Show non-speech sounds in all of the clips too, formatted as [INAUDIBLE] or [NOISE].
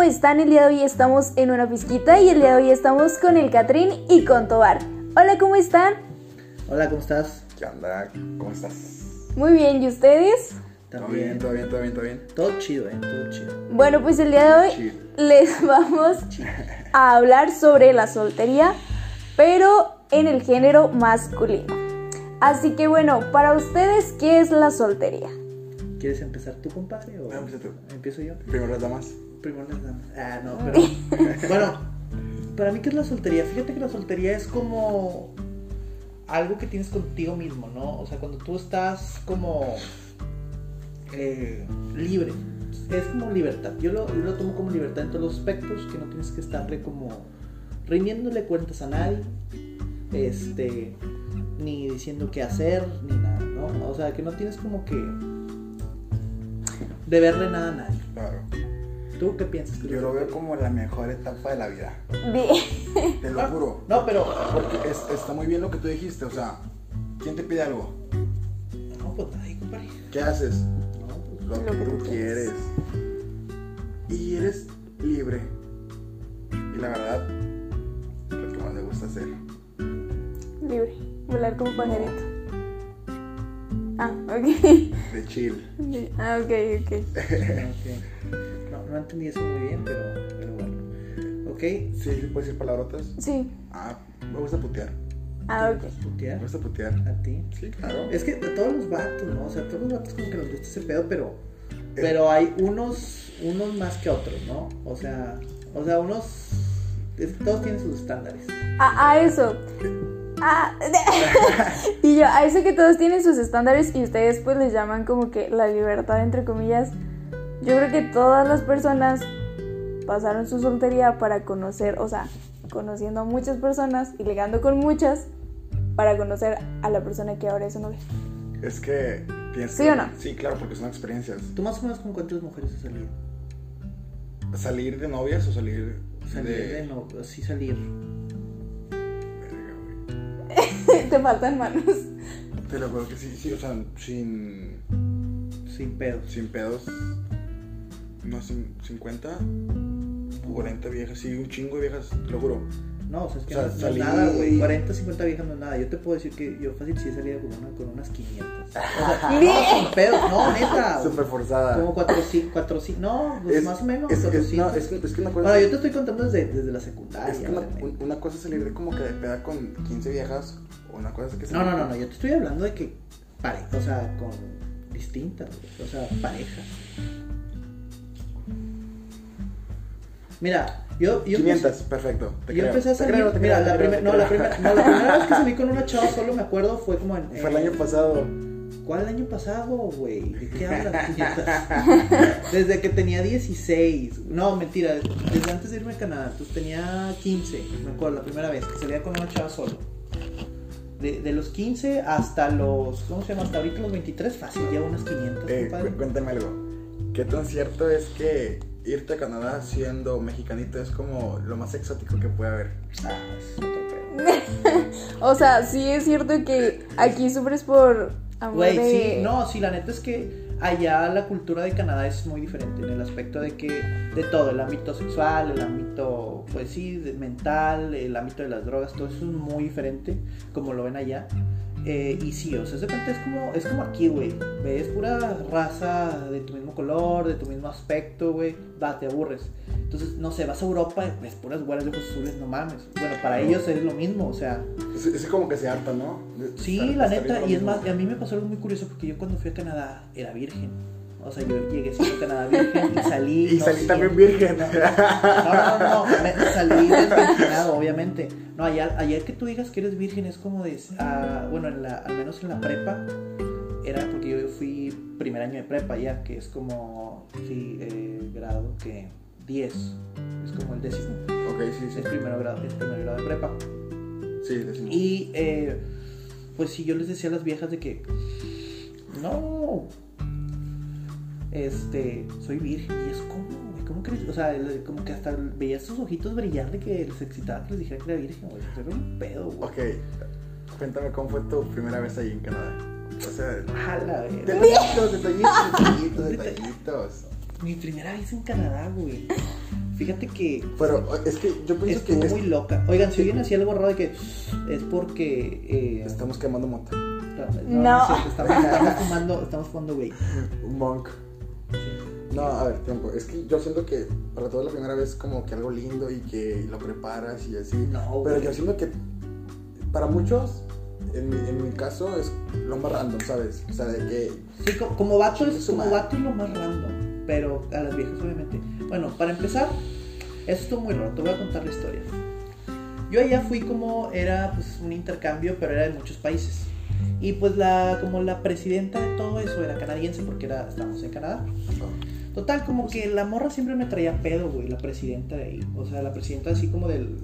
¿cómo están? El día de hoy estamos en una pizquita y el día de hoy estamos con el Catrín y con Tobar. Hola, ¿cómo están? Hola, ¿cómo estás? ¿Qué onda? ¿Cómo estás? Muy bien, ¿y ustedes? ¿Todo bien? ¿Todo bien? ¿Todo bien? ¿Todo bien? Todo chido, ¿eh? Todo chido. Bueno, pues el día de hoy les [LAUGHS] vamos a hablar sobre la soltería, pero en el género masculino. Así que bueno, para ustedes, ¿qué es la soltería? ¿Quieres empezar tú, compadre? O Ah, empieza tú. ¿Empiezo yo? Primero las damas. Primero las damas. Ah, no, pero. [LAUGHS] bueno, para mí, ¿qué es la soltería? Fíjate que la soltería es como. Algo que tienes contigo mismo, ¿no? O sea, cuando tú estás como. eh, libre. Es como libertad. Yo lo, yo lo tomo como libertad en todos los aspectos, que no tienes que estarle como. rindiéndole cuentas a nadie. Este. Ni diciendo qué hacer, ni nada, ¿no? O sea, que no tienes como que. deberle nada a nadie. Claro. ¿Tú qué piensas? Yo lo veo como la mejor etapa de la vida. Bien. Te lo juro. [LAUGHS] No, pero. Porque es- está muy bien lo que tú dijiste. O sea, ¿quién te pide algo? No, pues nadie, compadre. ¿Qué haces? No, pues. Lo, Lo que que tú quieres. Y eres libre. Y la verdad, lo que más me gusta hacer. Libre, volar como pajarito. Ah, ok. De chill. [LAUGHS] Ah, ok, ok. [LAUGHS] Ok. No, entendí eso muy bien, pero, pero bueno. Ok. ¿Sí, puedes decir palabrotas? Sí. Ah, me gusta putear. Ah, ¿Te ok. gusta putear? Me gusta putear. ¿A ti? Sí, claro. Es que a todos los vatos, ¿no? O sea, a todos los vatos como que les gusta ese pedo, pero. Pero hay unos. Unos más que otros, ¿no? O sea. O sea, unos. es todos tienen sus estándares. A, a eso. Ah, [LAUGHS] y yo, a eso que todos tienen sus estándares y ustedes pues les llaman como que la libertad entre comillas. Yo creo que todas las personas pasaron su soltería para conocer, o sea, conociendo a muchas personas y ligando con muchas para conocer a la persona que ahora es su novia. Es que tienes ¿Sí o no? Sí, claro, porque son experiencias. ¿Tú más o menos con cuántas mujeres has salido? ¿Salir de novias o salir, Salir de... de no, sí salir. [LAUGHS] Te faltan manos. Te lo juro que sí, sí, o sea, sin, Sin pedos. sin pedos, no, sin 50, 40 viejas, sí, un chingo de viejas, te lo juro. No, o sea, es que O sea, no, no es salí- nada, güey. 40, 50 viejas no es nada. Yo te puedo decir que yo fácil sí he salido con, una, con unas 500. O sea, Bien. [LAUGHS] no, sin pedos, no, neta. Súper forzada. Como 400, 400, no, pues Es- más o menos. es, es, 400. no, es, que, es que una cosa... Bueno, yo te estoy contando desde, desde la secundaria. es que una, una cosa es salir de como que de peda con 15 viejas, o una cosa es que No, no, no, no, yo te estoy hablando de que pareja, o sea, con distintas, güey, o sea, pareja. Mira, yo, yo 500, perfecto. te Yo creo, empecé a salir, creo, mira, creo, la, primer- no, la, creo. primera, no, la primera vez que salí con una chava, solo me acuerdo, fue como en... Fue el eh, año pasado. ¿Cuál año pasado, güey? ¿De qué hablas? [LAUGHS] Desde que tenía 16. No, mentira, desde antes de irme a Canadá. Entonces tenía 15, me acuerdo, la primera vez que salía con una chava solo. De, de los 15 hasta los, ¿cómo se llama? Hasta ahorita los 23, fácil, llevo unas 500, Eh, compadre. cu- cuéntame algo. ¿Qué tan cierto es que irte a Canadá siendo mexicanito es como lo más exótico que puede haber? Ah. [LAUGHS] O sea, sí es cierto que aquí sufres por amor Güey, de... sí, no, sí, la neta es que allá la cultura de Canadá es muy diferente en el aspecto de que de todo, el ámbito sexual, el ámbito, pues sí, mental, el ámbito de las drogas, todo eso es muy diferente como lo ven allá. Eh, y sí, o sea, de cuenta es como, es como aquí, güey. Ves pura raza de tu mismo color, de tu mismo aspecto, güey. Va, te aburres. Entonces, no sé, vas a Europa, ves puras güeras de ojos azules, no mames. Bueno, para ellos es lo mismo, o sea, Es, es como que se harta, ¿no? De Sí, estar- la estar neta, y es más, a mí me pasó algo muy curioso porque yo cuando fui a Canadá era virgen. O sea, yo llegué siendo Canadá virgen y salí. [LAUGHS] Y no salí también virgen. No, no, no, no, me- salí desvirginado, obviamente. No, allá, allá que tú digas que eres virgen es como de. ah, bueno, en la, al menos en la prepa, era porque yo fui primer año de prepa ya, que es como. Sí, eh, grado que 10. Es como el décimo. ok, sí, sí. Es primero grado, es primer grado de prepa. Sí, decimos. Y eh, pues sí, yo les decía a las viejas de que no, este, soy virgen. Y es como, güey, ¿cómo crees? O sea, como que hasta veías sus ojitos brillar de que les excitaba que les dijera que era virgen, güey. Eso era un pedo, güey. Ok, cuéntame cómo fue tu primera vez ahí en Canadá. O sea, Jala, güey. detallitos, detallitos, [LAUGHS] detallitos, detallitos. Mi primera vez en Canadá, güey. Fíjate que Pero es que yo pienso que estuvo es- muy loca. Oigan, si oyen así algo raro de que es porque. eh, estamos quemando mota. no, No. es estamos, estamos fumando, estamos fumando güey. [LAUGHS] Un No, a ver, tiempo. Es que yo siento que para toda la primera vez como que algo lindo y que lo preparas y así. No, Pero yo siento que para muchos, en, mi- en mi caso, es lo más random, ¿sabes? O sea, de que... Sí, co- como vato es, como vato es lo más random, pero a las viejas obviamente. Bueno, para empezar, eso estuvo muy raro, te voy a contar la historia. Yo allá fui como, era pues un intercambio, pero era de muchos países. Y pues la, como la presidenta de todo eso era canadiense, porque era, estábamos en Canadá. Total, como que la morra siempre me traía pedo, güey, la presidenta de ahí. O sea, la presidenta así como del...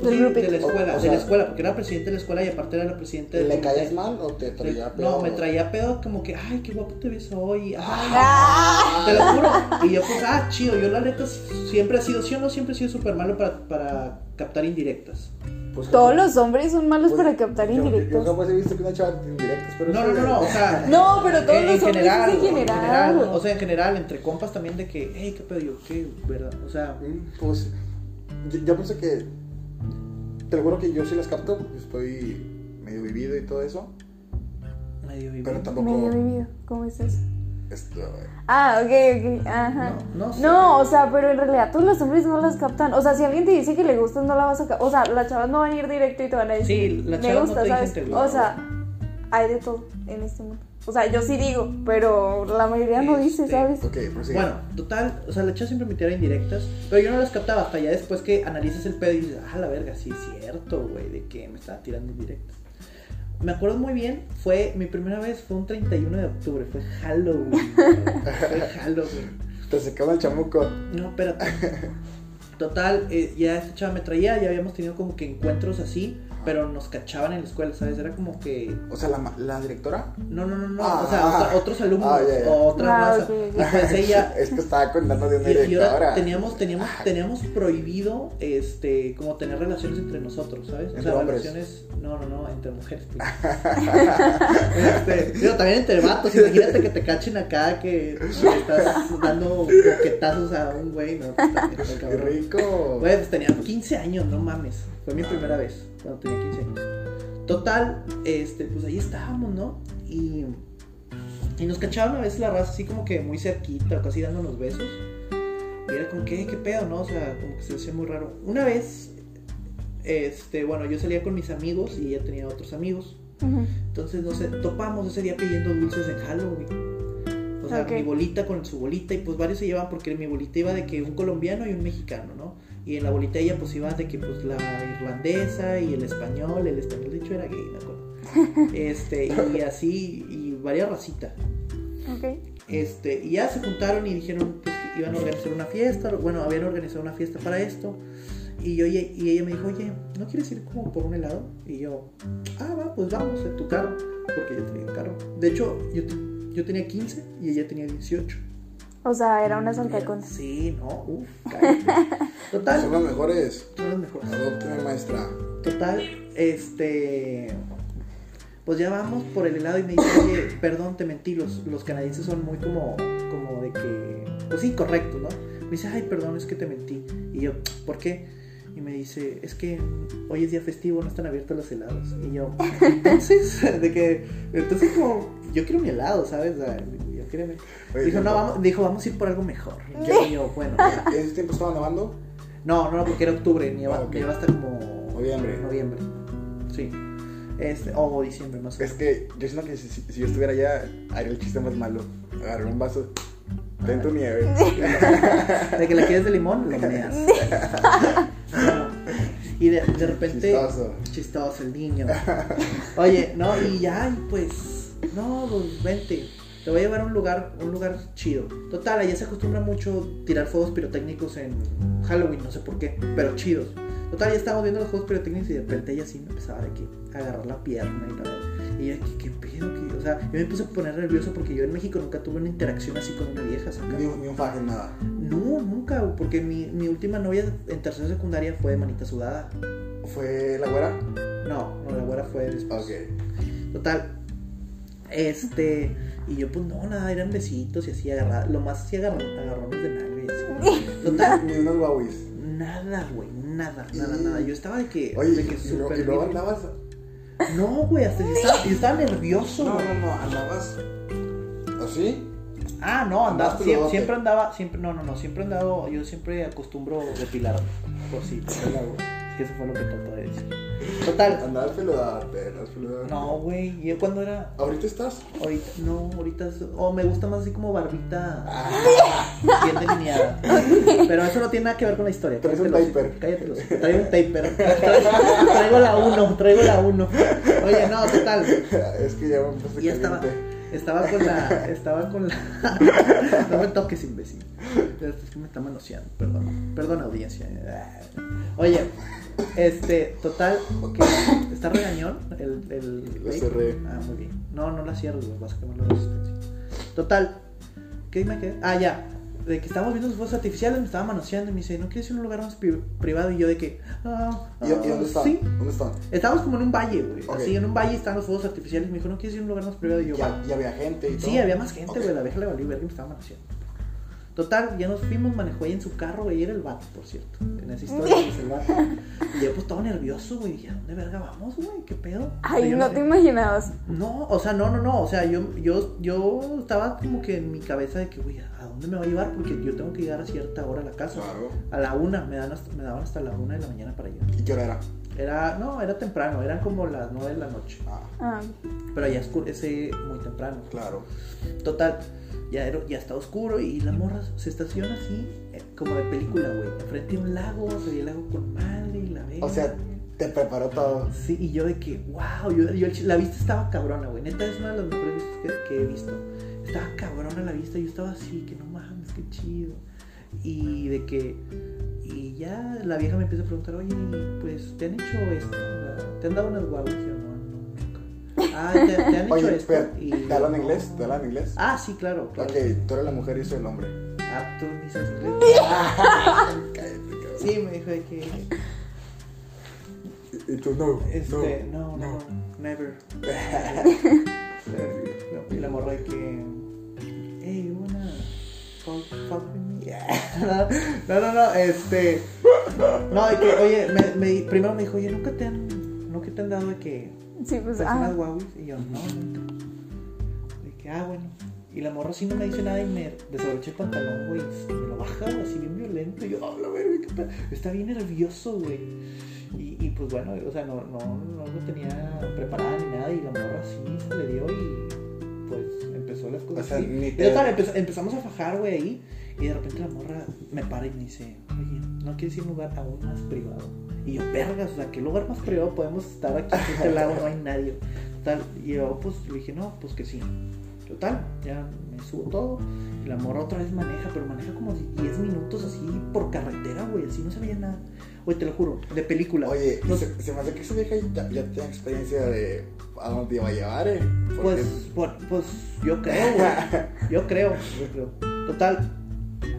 pues, Del sí, de la escuela, O- o de la sea, escuela, porque era presidente de la escuela y aparte era la presidenta de... ¿Le caías mal o te traía pedo? No, me traía pedo como que, ay, qué guapo te ves hoy. Ay, Ah. te lo juro. Y yo, pues, ah, chido. Yo, la neta, siempre he sido, sí o no, siempre he sido súper malo para, para captar indirectas. Pues, Todos los hombres son malos pues, para captar yo- Yo, indirectos. jamás he visto que una chava de indirectos, pero... No, no, no, no. O sea, No, pero todos en, los en hombres general, en general. O sea, en general, entre compas también de que, hey, qué pedo, yo, qué, ¿verdad? O sea, Pues yo, yo pienso que te lo juro que yo sí las capto, estoy medio vivido y todo eso, medio vivo. pero tampoco Medio vivido. ¿Cómo es eso? Esto, Ah, ok, ok. Ajá. No, no sé. No, o sea, pero en realidad todos los hombres no las captan. O sea, si alguien te dice que le gustas, no la vas a captar. O sea, las chavas no van a ir directo y te van a decir. Sí, las me no gusta, te dicen ¿sabes? O sea, hay de todo en este mundo. O sea, yo sí digo, pero la mayoría no dice, Este, ¿sabes? ok, prosigue. Bueno, total, o sea, la chava siempre me tiraba indirectas, pero yo no las captaba hasta ya después que analizas el pedo y dices, ah, la verga, sí es cierto, güey, de que me estaba tirando indirectas. Me acuerdo muy bien, fue, mi primera vez fue un 31 de octubre, fue Halloween, [LAUGHS] fue Halloween. Te secaba el chamuco. No, espérate. Total, eh, ya esta chava me traía, ya habíamos tenido como que encuentros así, pero nos cachaban en la escuela, ¿sabes? Era como que... O sea, la, ma- la directora. No, no, no, no, Ah, o sea, ah, otra- otros alumnos, ah, o otra Ah, raza. pues [LAUGHS] ella, Es que estaba contando de una Y, y ahora directora. teníamos, teníamos, teníamos prohibido este como tener relaciones entre nosotros, ¿sabes? O Entre sea, hombres. relaciones. No, no, no, entre mujeres. pues. [LAUGHS] este, también entre vatos. Imagínate que te cachen acá que estás dando boquetazos a un güey, ¿no? Pues, Qué rico. Güey, pues tenía 15 años, no mames. Fue mi primera vez, cuando tenía 15 años. Total, este, pues ahí estábamos, ¿no? Y, y nos cachaban a veces la raza así como que muy cerquita, casi dándonos besos. Y era como que, "Eh, ¿qué pedo, no? O sea, como que se hacía muy raro. Una vez, este, bueno, yo salía con mis amigos y ella tenía otros amigos. Entonces, no sé, topamos ese día pidiendo dulces en Halloween. O sea, Ok. mi bolita con su bolita y pues varios se llevan porque mi bolita iba de que un colombiano y un mexicano, ¿no? Y en la bolita ella pues iba de que pues la irlandesa y el español, el español de hecho era gay, me acuerdo. [LAUGHS] Este, y así, y varias racitas. Ok. Este, y ya se juntaron y dijeron pues, que iban a organizar una fiesta, bueno, habían organizado una fiesta para esto. Y, yo, y ella me dijo, oye, ¿no quieres ir como por un helado? Y yo, ah, va, pues vamos, en tu carro, porque yo tenía carro. De hecho, yo, yo tenía 15 y ella tenía 18. O sea, era una santa conta. Sí, no, uff. [LAUGHS] Total, Son los mejores. son los mejores. Adópteme, maestra. Total, este. Pues ya vamos por el helado y me dice, oye, [LAUGHS] perdón, te mentí, los, los canadienses son muy como, como de que, pues sí, correcto, ¿no? Me dice, ay, perdón, es que te mentí. Y yo, ¿por qué? Y me dice, es que hoy es día festivo, no están abiertos los helados. Y yo, [LAUGHS] entonces, de que, entonces como, yo quiero mi helado, ¿sabes? O sea, yo quiero mi- Oye, Dijo, no, vamos, dijo, vamos a ir por algo mejor. Y yo, bueno, ya. [LAUGHS] ¿En ese tiempo estaba nevando? No, no, porque era octubre, ni Ah, va, ok. ni va hasta como Noviembre. Noviembre. Sí. Este, o diciembre más o Es que yo siento que si, si- si yo estuviera allá, haría el chiste más malo. Agarrar un vaso. Ten tu nieve. menos. [LAUGHS] De que la quieres de limón, lo meas. y de, de repente. Chistoso. Chistoso el niño. Oye, no, y ya, y pues. No, pues vente. Te voy a llevar a un lugar, un lugar chido. Total, allá se acostumbra mucho tirar fuegos pirotécnicos en Halloween, no sé por qué, pero chidos. Total, ya estábamos viendo los juegos pirotécnicos y de repente ella sí me empezaba de que agarrar la pierna y la Y yo, ¿qué, qué pedo? ¿Qué? O sea, yo me puse a poner nervioso porque yo en México nunca tuve una interacción así con una vieja. Ni, un- ni un faje, nada. No, nunca, porque mi, mi última novia en tercera secundaria fue de manita sudada. ¿Fue la güera? No, no, la güera fue después. Ok. Total, este, y yo pues no, nada, eran besitos y así agarrar, lo más así agarrar, agarrones de nalga y así. Total, [LAUGHS] Ni unos guauis. nada, güey, nada, nada, nada. Yo estaba de que, Oye, de que y, lo- y luego andabas. No, güey, hasta yo estaba, yo estaba nervioso, No, no, no, andabas. ¿Así? Ah, no, andaba, siempre, andaba, siempre, no, no, no, siempre andaba, yo siempre acostumbro depilarme. Por si, por el agua. Es que eso fue lo que trató de decir. Total, Andabas peludarte, andabas peludarte. no, güey, yo cuando era, ¿Ahorita estás? ahorita, no, ahorita, es- o me gusta más así como barbita Ah. bien delineada. Pero eso no tiene nada que ver con la historia. Traes un taper. Cállate los- Traigo un taper. Traigo, la 1, traigo la 1. Oye, no, total. Es que ya me puse Ya estaba. Estaba con la, estaba con la, [LAUGHS] no me toques imbécil, es que me está manoseando, perdón, perdón audiencia, oye, este, total, que está regañón el, el, Lo cerré. ah, muy bien, no, no la cierro, vas a quemar la resistencia, total, ¿qué me quedé? Ah, ya, de que estábamos viendo los fuegos artificiales, me estaba manoseando y me dice, ¿no quieres ir a un lugar más pri- privado? Y yo de que, ah, ¿Y, y dónde ah, están? sí, ¿Dónde están? Estábamos como en un valle, güey. Así, en un valle están los fuegos artificiales. Me dijo, ¿no quieres ir a un lugar más privado? Y yo, Ya, ya había gente y todo. Sí, había más gente, güey. La vieja le valió verga y me estaba manejando. Total, ya nos fuimos, manejó ahí en su carro, güey. y Era el vato, por cierto. En esa historia es el vato. Y yo, pues, todo nervioso, güey. Dije, ¿a dónde verga vamos, güey? ¿Qué pedo? Ay, no sé- te imaginabas. No, o sea, no, no, no. O sea, yo, yo, yo estaba como que en mi cabeza de que, güey, ¿a dónde me va a llevar? Porque yo tengo que llegar a cierta hora a la casa. Claro. A la una, me, dan hasta- me daban hasta la una de la mañana para llegar. ¿Y qué hora era? Era, no, era temprano, eran como las nueve de la noche. Ah, Ah, Pero ya oscurece muy temprano. claro. Total, ya, era, ya está oscuro y la morra se estaciona así, eh, como de película, güey. Enfrente de un lago, se ve el lago con madre y la ve. O sea, te preparó todo. Sí, y yo de que, wow, yo, yo- la vista estaba cabrona, güey. Neta es una de las mejores vistas que, que he visto. Estaba cabrona la vista, yo estaba así, que no mames, qué chido. Y de que, y ya la vieja me empieza a preguntar, oye, pues, ¿te han hecho esto? ¿Te han dado unas guaguas? Yo, no, no, nunca. Ah, ¿te, te han [LAUGHS] hecho Oye, esto? espera, Y ¿te hablan "No". inglés? ¿Te hablan inglés? Ah, sí, claro, claro. Ok, tú eres la mujer y yo soy el hombre. Ah, tú ni sabes inglés. [LAUGHS] Cabrón. Sí, me dijo de que, Y, tú no. este, no, no, never. [LAUGHS] No, y la morra de que. Hey, you wanna fuck, fuck with [LAUGHS] No, no, no, este. No, de que, oye, me, me- primero me dijo, oye, nunca te han. Nunca te han dado de que. sí, pues, ah. guauis. Y yo, no, nunca. De que, ah, bueno. Y la morra sí no me dice nada y me desabroché el pantalón, güey. y Me lo baja, güey, así bien violento. Y yo, ah, la verga, qué pedo. Está bien nervioso, güey. Y, y pues bueno, o sea, no, no, no lo tenía preparada ni nada. Y la morra sí se le dio y pues empezó las cosas. O sea, así. ni Y te- total, empezó- empezamos a fajar, güey, ahí. Y de repente la morra me para y me dice, oye, ¿no quieres ir a un lugar aún más privado? Y yo, vergas, o sea, ¿qué lugar más privado podemos estar aquí en este lago? No hay nadie. Total, y yo, pues, le dije, no, pues que sí. Total, ya me subo todo. Y la morra otra vez maneja, pero maneja como 10 minutos así por carretera, güey. Así no se veía nada. Güey, te lo juro, de película. Oye, No- se, se me hace que esa vieja ya, ya tiene experiencia de a dónde iba a llevar, eh. Porque- Pues, por- pues yo creo, güey. [LAUGHS] Yo creo, yo creo. Total.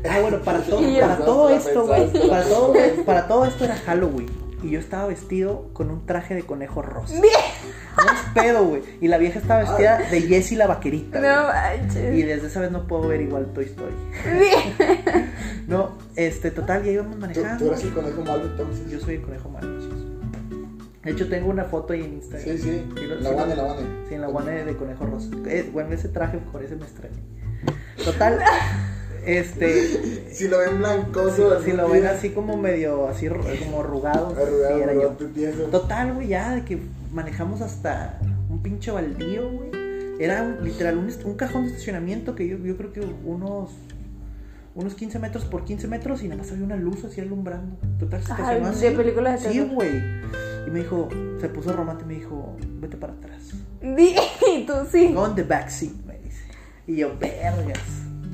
Ah, bueno, para [LAUGHS] todo, para esto, güey. Para todo, pensaste. para todo esto era Halloween. Y yo estaba vestido con un traje de conejo rosa. No es pedo, güey. Y la vieja estaba vestida de Jessie la vaquerita. No güey. Y manches. desde esa vez no puedo ver igual Toy Story. [LAUGHS] No, este, total, ya íbamos ¿Tú, manejando. tú eres el conejo malo entonces. Yo soy el conejo malo, sí. De hecho, tengo una foto ahí en Instagram. Sí, sí. Lo- La guane, la guane. Sí, en la guane de conejo rosa. Eh, bueno, ese traje por ese me extraña. Total, [LAUGHS] este, [LAUGHS] Si lo ven blancoso, si lo ven así como medio, así como arrugado, sí, Arrugado, era no yo. Total, güey, ya de que manejamos hasta un pinche baldío, güey. Era un- literal un, un cajón de estacionamiento que yo, yo creo que unos unos 15 metros por 15 metros y nada más había una luz así alumbrando. Total, se estacionó así. de película de Sí, güey. Y me dijo, se puso romántico y me dijo, vete para atrás. [LAUGHS] Di- Y tú sí. Go in the back seat, me dice. Y yo, vergas.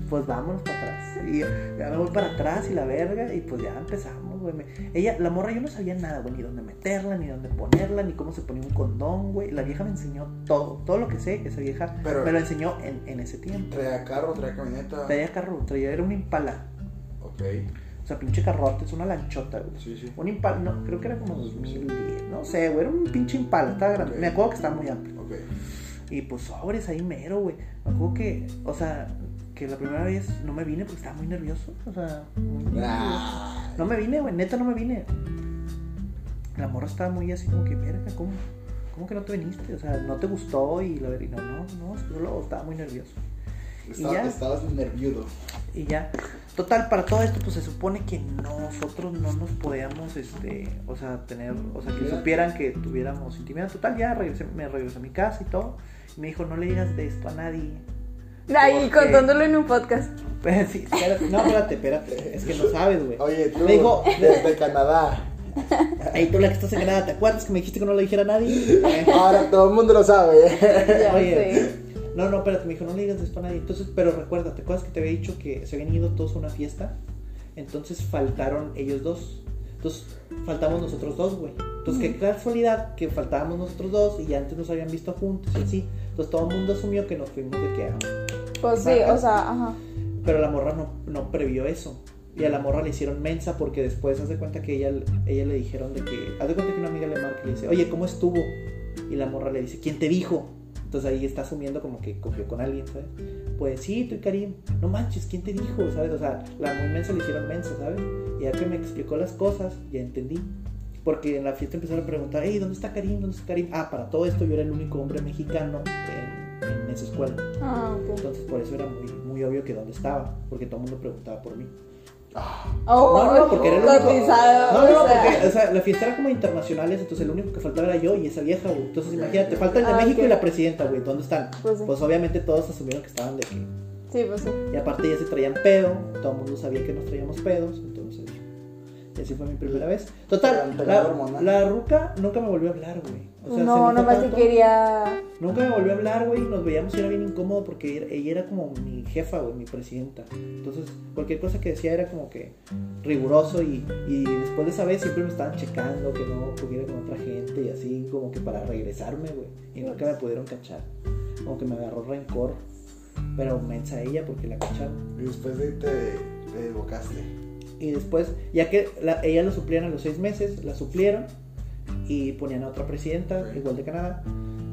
Pues vámonos para atrás. Y ya me voy para atrás y la verga. Y pues ya empezamos, güey. Ella, la morra, yo no sabía nada, güey. Ni dónde meterla, ni dónde ponerla, ni cómo se ponía un condón, güey. La vieja me enseñó todo. Todo lo que sé, esa vieja Pero- me lo enseñó en, en ese tiempo. Traía carro, traía camioneta. Traía carro, traía, era un impala. Ok. O sea, pinche carrote, es una lanchota, güey. Sí, sí. Un impala, no, creo que era como 2010. No sé, güey. Era un pinche impala, estaba grande. Me acuerdo que estaba muy amplio. Ok. Y pues sobres ahí mero, güey. Me acuerdo que, o sea, que la primera vez no me vine porque estaba muy nervioso. O sea, muy nervioso. Ah, No me vine, güey, neta no me vine. La morra estaba muy así como que, verga, ¿cómo, ¿cómo que no te viniste? O sea, ¿no te gustó? Y la verdad, no, no, no, solo estaba muy nervioso. estaba- ya. estabas nerviudo. Y ya, total, para todo esto, pues se supone que nosotros no nos podíamos, este, o sea, tener, o sea, que supieran que tuviéramos intimidad. Total, ya regresé, me regresé a mi casa y todo. Y me dijo, no le digas de esto a nadie. Ahí Porque- contándolo en un podcast. Pues, [LAUGHS] sí, espérate, no, espérate, espérate, es que no sabes, güey. Oye, tú, Me dijo, desde Canadá. Ahí tú la que estás en Canadá, ¿te acuerdas que me dijiste que no le dijera a nadie? [LAUGHS] Ahora todo el mundo lo sabe. [LAUGHS] Ya Oye, sé. no, no, espérate, me dijo, no le digas esto a nadie. Entonces, pero recuerda, ¿te acuerdas que te había dicho que se habían ido todos a una fiesta? Entonces faltaron ellos dos. Entonces, faltamos nosotros dos, güey. Entonces, qué casualidad que faltábamos nosotros dos y antes nos habían visto juntos y así. Entonces, todo el mundo asumió que nos fuimos de que ah, Pues sí, o sea, ajá. Pero la morra no, no previó eso. Y a la morra le hicieron mensa porque después haz de cuenta que ella, ella le dijeron de que. Haz de cuenta que una amiga le marca y le dice, oye, ¿cómo estuvo? Y la morra le dice, ¿quién te dijo? Entonces ahí está asumiendo como que cogió con alguien, ¿sabes? Pues sí, tú y Karim. No manches, ¿quién te dijo? ¿Sabes? O sea, la muy mensa le hicieron mensa, ¿sabes? Y ya que me explicó las cosas, ya entendí. Porque en la fiesta empezaron a preguntar, hey, ¿dónde está Karim? ¿Dónde está Karim? Ah, para todo esto yo era el único hombre mexicano en, en esa escuela. Ah, ok. Entonces por eso era muy, muy obvio que dónde estaba, porque todo el mundo preguntaba por mí. Ah, Oh, no, no, porque era el único. No, no, porque o sea, la fiesta era como internacionales, entonces el único que faltaba era yo y esa vieja, güey. Entonces imagínate, falta el de Ah, México y la presidenta, güey. ¿Dónde están? Pues sí. Pues obviamente todos asumieron que estaban de que. Sí, pues sí. Y aparte ya se traían pedo, todo el mundo sabía que nos traíamos pedos, entonces. Y así fue mi primera vez. Total, la, la ruca nunca me volvió a hablar, güey. O sea, no, nomás te quería. Nunca me volvió a hablar, güey. Nos veíamos y era bien incómodo porque era- ella era como mi jefa, güey, mi presidenta. Entonces, cualquier cosa que decía era como que riguroso. Y, y después de esa vez siempre me estaban checando que no cogiera con otra gente y así, como que para regresarme, güey. Y nunca me pudieron cachar. Como que me agarró rencor. Pero mensa ella porque la cacharon. y después de ahí te, te desbocaste. Y después, ya que la- ella lo suplían a los seis meses, la suplieron y ponían a otra presidenta, igual de Canadá.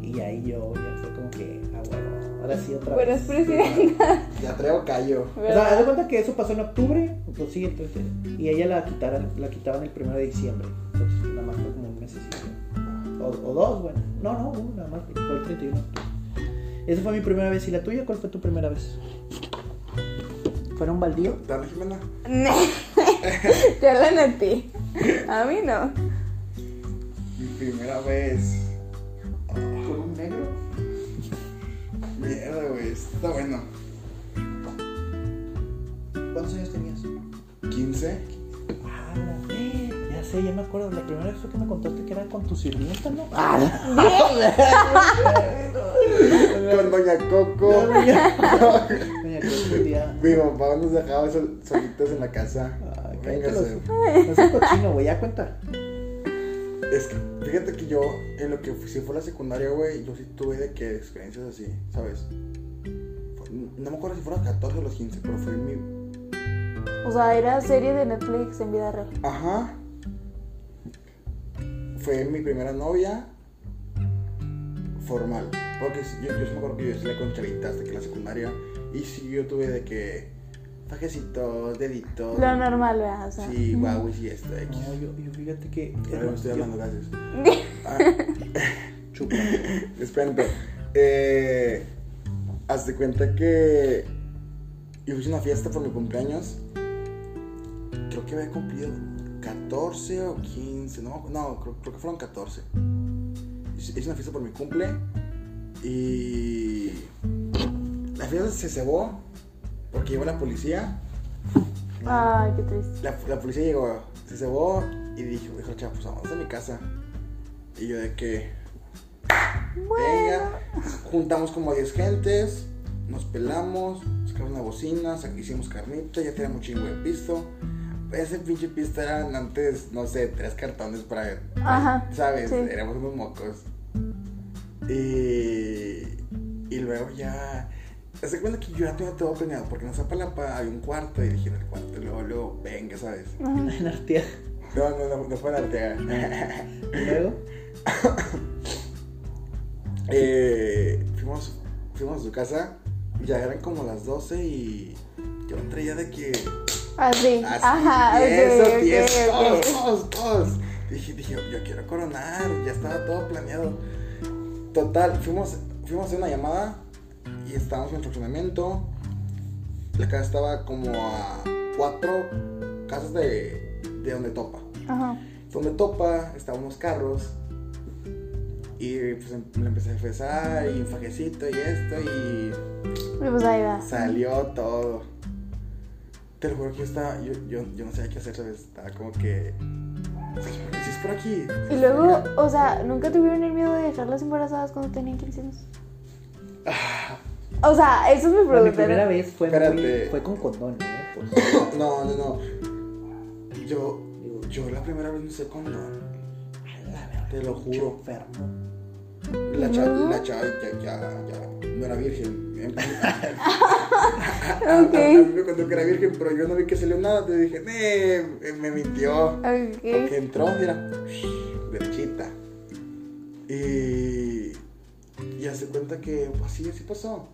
Y ahí yo ya fue como que, ah, bueno, ahora sí otra Pero vez. es presidenta. [LAUGHS] Ya traigo callo. O sea, haz de cuenta que eso pasó en octubre, pues sí, entonces, y ella la quitaron, la quitaban el primero de diciembre. Entonces, nada más fue como un mes O, o dos, bueno. No, no, uno nada más, fue el 31 de octubre. Esa fue mi primera vez. ¿Y la tuya cuál fue tu primera vez? ¿Fue en un baldío? Dale, Jimena. [LAUGHS] Te hablan a ti. A mí no. Mi primera vez. ¿Con un negro? Mierda, güey. Está bueno. ¿Cuántos años tenías? 15. Ah, ya sé, ya me acuerdo. La primera vez fue que me contaste que era con tu sirvienta, ¿no? [LAUGHS] Con Doña Coco. Doña [LAUGHS] Día. Mi papá nos dejaba sol- solitos en la casa. Ay, los- No seas cochino, güey, ya cuenta. Es que, fíjate que yo, en lo que fui, si fue la secundaria, güey, yo sí tuve de que experiencias así, ¿sabes? Fue- no me acuerdo si fueron los 14 o los 15, pero fue mi. O sea, era serie de Netflix en vida real. Ajá. Fue mi primera novia formal. Porque yo, yo sí me acuerdo que yo salía con chavitas hasta que la secundaria. Y sí, yo tuve de que. Fajecitos, deditos. Lo normal, ¿verdad? O sea. Sí, guau, y esto, X. No, yo, yo fíjate que. Ahora me estoy yo- hablando, gracias. [LAUGHS] Ah, [LAUGHS] Chupa. Espérate. Eh, hazte cuenta que yo hice una fiesta por mi cumpleaños. Creo que había cumplido 14 o 15. No, no creo, creo que fueron 14. Hice hice una fiesta por mi cumple. Y la fiesta se cebó porque llegó la policía. Ay, qué triste. La, la policía llegó, se cebó y dijo, dijo, chava, pues vamos a mi casa. Y yo de que, venga, juntamos como 10 gentes, nos pelamos, sacamos una bocina, hicimos carnita, ya teníamos chingo de pisto. Ese pinche pisto eran antes, no sé, tres cartones para, Ajá, ¿sabes? sí. Éramos unos mocos. Y, y luego ya... Se cuenta que yo ya tenía todo planeado, porque en Zapalapa había un cuarto y dije en el cuarto, y luego, luego, venga, ¿sabes? Ajá. En Arteaga. No, no, no, no fue en Arteaga. Y luego. [LAUGHS] Eh, fuimos, fuimos a su casa ya eran como las 12 y yo traía de que Así. así, Ajá, ok, tieso, ok, tieso, ok. todos, todos, todos. Dije, dije, yo quiero coronar, ya estaba todo planeado. Total, fuimos, fuimos a hacer una llamada estábamos en el fraccionamiento. La casa estaba como a cuatro casas de, de donde topa. Ajá. Donde topa estaban unos carros. Y pues em- le empecé a fresar y un fajecito y esto y Y pues ahí va. salió todo. Te lo juro que yo estaba, yo, yo, yo no sabía qué hacer, ¿sabes? Estaba como que... Si es por aquí. Y luego, o sea, ¿nunca tuvieron el miedo de dejarlas embarazadas cuando tenían 15 años? O sea, eso es mi Bueno, mi pregunta. primera vez fue, muy- fue con condón, ¿eh? Pues, [LAUGHS] No, no, no. Yo, yo la primera vez no sé condón. Te lo juro. enfermo. La chava, No. la chava ya, ya, ya, no era virgen. [LAUGHS] Ok. Me contó que era virgen, pero yo no vi que salió nada. Te dije, "Nee, me mintió. Porque Ok. entró, mira, derechita. Y, y hace cuenta que, pues sí, así pasó.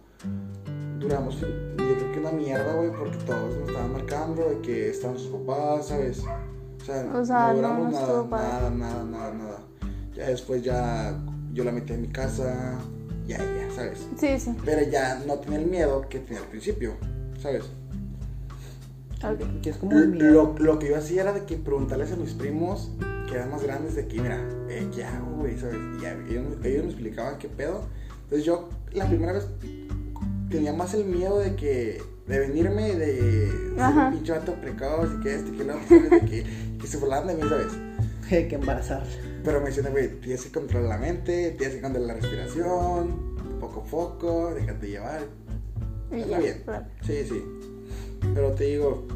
Duramos, yo creo que una mierda, güey, porque todos nos estaban marcando de que estaban sus papás, ¿sabes? O sea, O sea, no, duramos no nada, nada, nada, nada, nada. Ya después ya yo la metí en mi casa, ya, ya, ¿sabes? Sí, sí. Pero ya no tenía el miedo que tenía al principio, ¿sabes? Ok. Que es como. Lo, lo que yo hacía era de que preguntarles a mis primos que eran más grandes de que, mira, eh, ¿qué hago, güey? ¿Sabes? Y ya, ellos, ellos me explicaban qué pedo. Entonces yo la primera vez tenía más el miedo de que, de venirme, de ser pinche vato precoz y que este, que lo otro, ¿sabes? De que, que se burlaban de mí, ¿sabes? Hay que embarazar. Pero me decían, güey, tienes que controlar la mente, tienes que controlar la respiración, poco a poco, déjate llevar. Está bien. claro. Sí, sí. Pero te digo,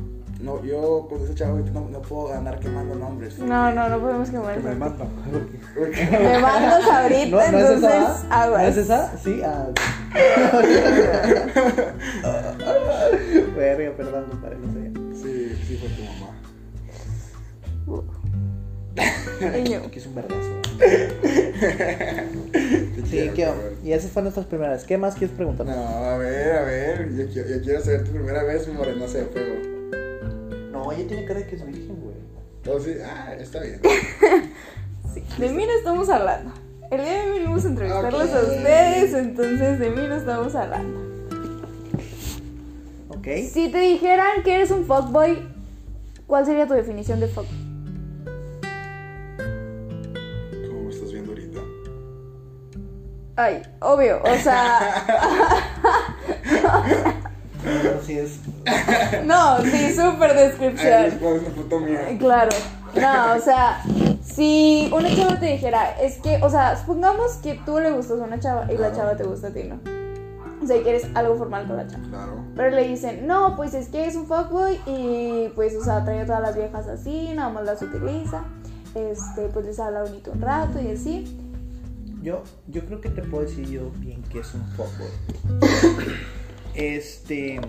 no, yo con ese chavo no, no puedo andar quemando nombres. No, no, no podemos quemar Que me matan. Me [LAUGHS] mandas ahorita, ¿No, ¿no es entonces esa? ¿No aguas. es esa? Sí. Ah. [LAUGHS] Verga, perdón, compadre, no sé. Sí, sí fue tu mamá. [LAUGHS] Que es un vergazo. Sí, quiero, ¿qué. Y esas fueron nuestras primeras. ¿Qué más quieres preguntar? No, a ver, a ver. Yo, quiero- yo quiero saber tu primera vez, morenosa de fuego. No, ella tiene cara de que es virgen, güey. Entonces, ah, está bien. [LAUGHS] sí. De mí no estamos hablando. El día de hoy venimos a entrevistarlos a ustedes, entonces de mí no estamos hablando. Ok. Si te dijeran que eres un fuckboy, ¿cuál sería tu definición de fuckboy? ¿Cómo me estás viendo ahorita? Ay, obvio, o sea, No, [LAUGHS] [LAUGHS] es. [LAUGHS] no, sí, súper descripción. es una foto mía. Claro. No, o sea, si una chava te dijera, es que, o sea, supongamos que tú le gustas a una chava y la chava te gusta a ti, ¿no? O sea, y quieres algo formal con la chava. Claro. Pero le dicen, no, pues es que es un fuckboy y pues, o sea, trae a todas las viejas así, nada más las utiliza. Este, pues les habla bonito un rato y así. Yo, yo creo que te puedo decir yo bien que es un fuckboy. Este,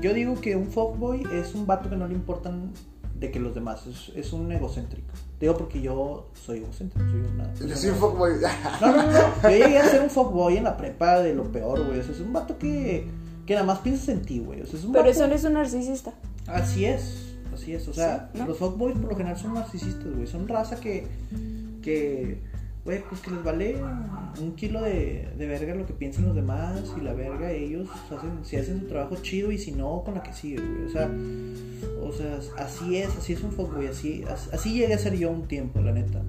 yo digo que un fuckboy es un vato que no le importan de que los demás, es, es un egocéntrico. Digo porque yo soy egocéntrico, soy una... Yo soy un fuckboy. No, no, no, no. Yo llegué a ser un fuckboy en la prepa de lo peor, güey. O sea, es un vato que, que nada más piensas en ti, güey. O sea, es un Pero vato- eso no es un narcisista. Así es, así es. O sea, Sí, ¿no? los fuckboys por lo general son narcisistas, güey. Son raza que, que, güey, pues que les vale un kilo de, de verga lo que piensan los demás y la verga ellos hacen, si hacen su trabajo chido y si no, con la que sigue, güey. O sea, o sea, así es, así es un fuckboy, así, así, así llegué a ser yo un tiempo, la neta.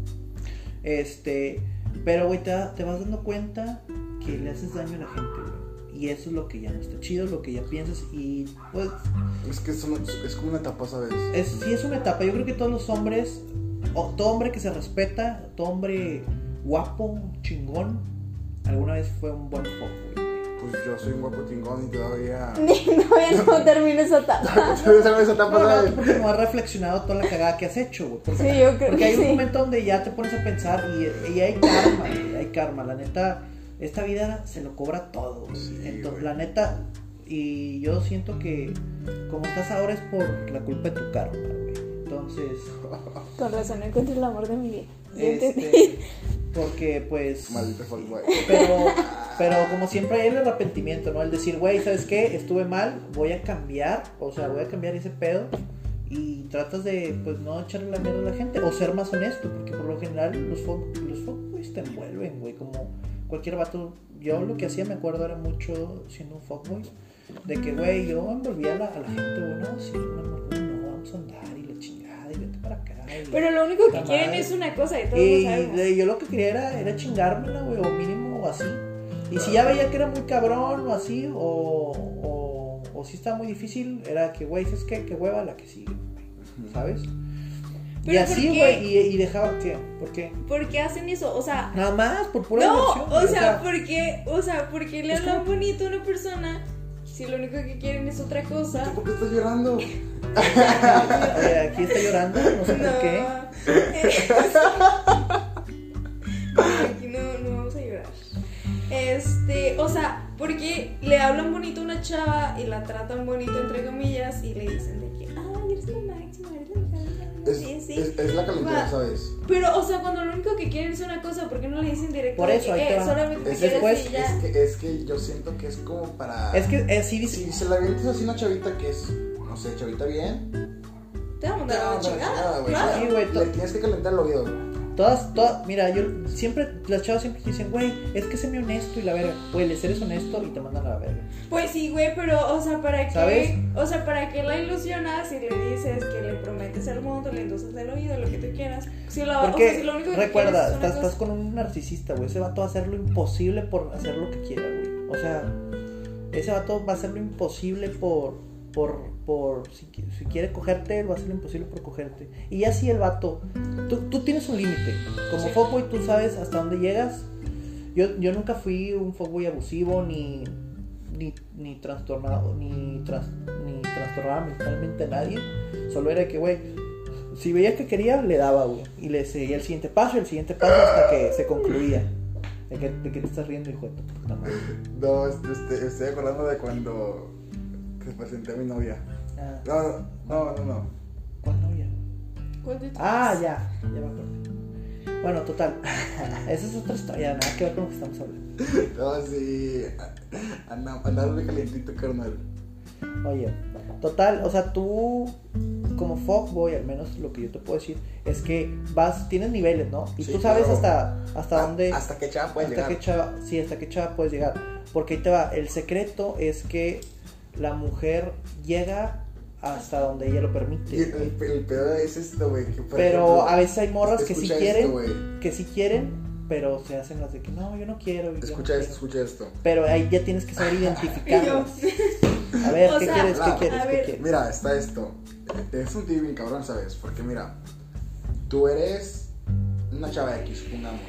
Este, pero, güey, te vas dando cuenta que le haces daño a la gente, güey. Y eso es lo que ya no está chido, lo que ya piensas y, pues, Es que es, una- es como una etapa, ¿sabes? es, sí es una etapa. Yo creo que todos los hombres, o todo hombre que se respeta, todo hombre guapo, chingón, alguna vez fue un buen fuckboy. güey. Pues yo soy un guapo chingón y todavía. [LAUGHS] Todavía [LAUGHS] [LAUGHS] no termino esa etapa. Todavía de esa etapa, No, no, ¿sabes? porque no has reflexionado toda la cagada que has hecho, güey. Porque, Sí, yo creo porque que hay un momento donde ya te pones a pensar y, y hay karma, güey, hay karma. La neta, esta vida se lo cobra todo, güey. Sí, Entonces, güey. la neta, y yo siento que como estás ahora es por la culpa de tu karma, güey. Entonces, [LAUGHS] Con razón, no encuentro el amor de mi vida. Este, porque pues... Maldito. Pero Pero como siempre hay el arrepentimiento, ¿no? El decir, güey, ¿sabes qué? Estuve mal, voy a cambiar, o sea, voy a cambiar ese pedo. Y tratas de, pues, no echarle la mierda a la gente, o ser más honesto, porque por lo general los folk, los fuckboys te envuelven, güey, como cualquier vato. Yo lo que hacía, me acuerdo, era mucho siendo un fuckboy, de que, güey, yo envolvía a la, a la gente, no, sí, mi amor, no, vamos a andar y la chingada, y vete para acá. y- Pero lo único que quieren madre. es una cosa y todos y de- yo lo que quería era, era chingármela, güey, o mínimo así. Y si ya veía que era muy cabrón o así, o, o, o si estaba muy difícil, era que, güey, ¿sabes qué? Que hueva la que sigue, güey, ¿sabes? Y Pero ¿por así, güey, y, y dejaba, ¿qué? ¿Por qué? ¿Por qué hacen eso? O sea, Nada más, por pura no, diversión, o sea, ¿por qué? O sea, ¿por qué le Es hablan bonito a una persona si lo único que quieren es otra cosa? ¿Tú por qué estás llorando? [LAUGHS] eh, aquí está llorando, no sé por qué. Aquí no, no vamos a llorar. Este, o sea, porque le hablan bonito a una chava y la tratan bonito entre comillas y le dicen de que, ay, eres lo máximo, eres lo máximo. Es, sí, sí. es, es la calentura, Va. ¿sabes? Pero, o sea, cuando lo único que quieren es una cosa, ¿por qué no le dicen directo? Por eso, que, ahí te eh, va. solamente te Es, después, ya. es, que, es que yo siento que es como para. Es que eh, sí dice. Si se la avientas así una chavita que es, no sé, chavita bien. Te va a mandar a la chingada, güey, claro. Sí, güey, Le tienes que calentar el oído. güey. Todas, todas, mira, yo siempre, las chavas siempre dicen, güey, es que sé muy honesto y la verga. Güey, les eres honesto y te mandan a la verga. Pues sí, güey, pero, o sea, ¿para qué? ¿Sabes? O sea, ¿para qué la ilusionas si le dices que le prometes el mundo, le endosas el oído, lo que tú quieras? Si la, o Porque sea, si lo único que recuerda, estás, cosa- estás con un narcisista, güey. Ese vato va a hacer lo imposible por hacer lo que quiera, güey. O sea, ese vato va a hacer lo imposible por, por, por, si, si quiere cogerte, él va a hacer lo imposible por cogerte. Y ya si el vato, tú, tú tienes un límite. Como fuckboy, tú sabes hasta dónde llegas. Yo, yo nunca fui un fuckboy abusivo, ni, ni, ni trastornado, ni, tras, ni trastornaba mentalmente a nadie. Solo era que, güey, si veía que quería, le daba, güey. Y le seguía el siguiente paso, el siguiente paso hasta que se concluía. ¿De qué, de qué te estás riendo, hijo de tu puta madre? No, este, estoy acordando de cuando te presenté a mi novia. Ah, No, no, no, no. ¿Cuál novia? ¿Cuál de Ah, ya, ya me acordé. Bueno, total. [LAUGHS] Esa es otra historia, nada que ver con lo que estamos hablando. No, sí. Anda- Andaba calientito, carnal. Oye, total, o sea, tú como fuckboy, al menos lo que yo te puedo decir, es que vas, tienes niveles, ¿no? Y Sí, tú sabes claro. hasta, hasta Ah, dónde... Hasta que chava puede hasta llegar. qué chava, sí, hasta qué chava puedes llegar. Porque ahí te va, el secreto es que la mujer llega hasta donde ella lo Y permite. el, el, el pedo es esto, güey. Pero ejemplo, a veces hay morras que sí quieren, esto, que sí quieren, pero se hacen las de que no, yo no quiero. y no Escucha esto, quiero". escucha esto. Pero ahí ya tienes que saber [LAUGHS] Y identificarlas. [LAUGHS] A ver, O ¿qué sea, quieres? ¿Qué quieres? a ¿Qué quieres? Mira, está esto. Es un tío bien cabrón, ¿sabes? Porque mira, tú eres una chava X, supongamos.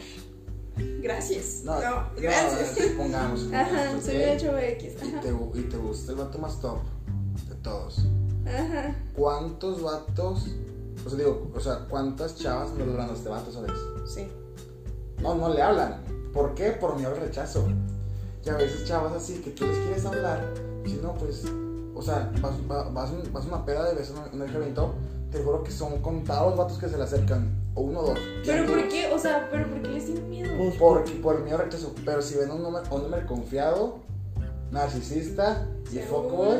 Gracias. No, No, gracias. No, supongamos, [LAUGHS] Ajá, ¿ok? soy chava X. Y Ajá. te, y te gusta el vato más top de todos. Ajá. ¿Cuántos vatos? O sea, digo, o sea, ¿cuántas chavas no a este vato, sabes? Sí. No, no le hablan. ¿Por qué? Por miedo al rechazo. Y a veces chavas así que tú les quieres hablar, si no, pues, o sea, vas, va- vas, vas una peda de besos en el evento, te juro que son contados los vatos que se le acercan, o uno o dos. Pero ¿por qué? O sea, ¿pero por qué les tienen miedo? Pues, Por, por el miedo rechazo. Pero si ven un número, un número confiado, narcisista y foco, güey,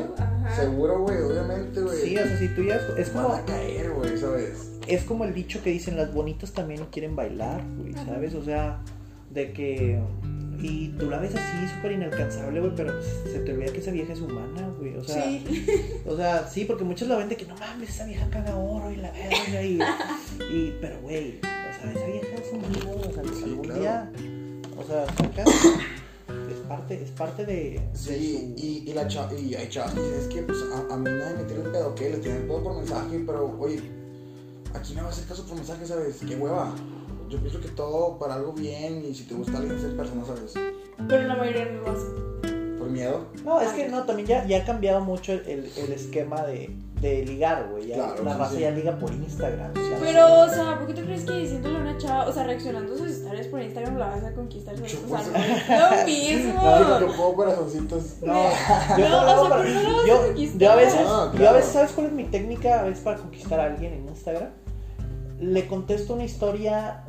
seguro, güey, obviamente, güey. Sí, o sea, si tú ya es como Van a caer, güey, ¿sabes? es como el dicho que dicen las bonitas también quieren bailar, güey, ¿sabes? O sea, de que y tú la ves así súper inalcanzable, güey, pero se te olvida que esa vieja es humana, güey, o sea, Sí. o sea, sí, porque muchos la ven de que no mames, esa vieja caga oro y la verga y, y pero güey, o sea, esa vieja es un vivo, o sea, Sí, algún claro. día, o sea, es parte es parte de, de Sí, su- y, y la chava, y hay chavas que es que pues a, a mí nadie me tiene el pedo, ¿qué? Le tienen el pedo por mensaje, pero oye, aquí me va a hacer caso por mensaje, ¿sabes? Qué hueva. Yo pienso que todo para algo bien y si te gusta alguien es el persona, ¿sabes? Pero la mayoría no lo hacen. Por miedo. No, es que no, también ya, ya ha cambiado mucho el, el esquema de, de ligar, güey. Claro, la sí, raza sí. ya liga por Instagram. Pero, no o sea, ¿por qué tú crees que diciéndole a una chava, o sea, reaccionando a sus historias por Instagram la vas a conquistar? O sea, Yo, no pues, es lo mismo. No, yo pongo corazoncitos. No, No, yo, o no lo hago sea, para- no lo vas a yo, conquistar. yo a veces, Ah, yo a claro. veces, ¿sabes cuál es mi técnica a veces para conquistar a alguien en Instagram? Le contesto una historia,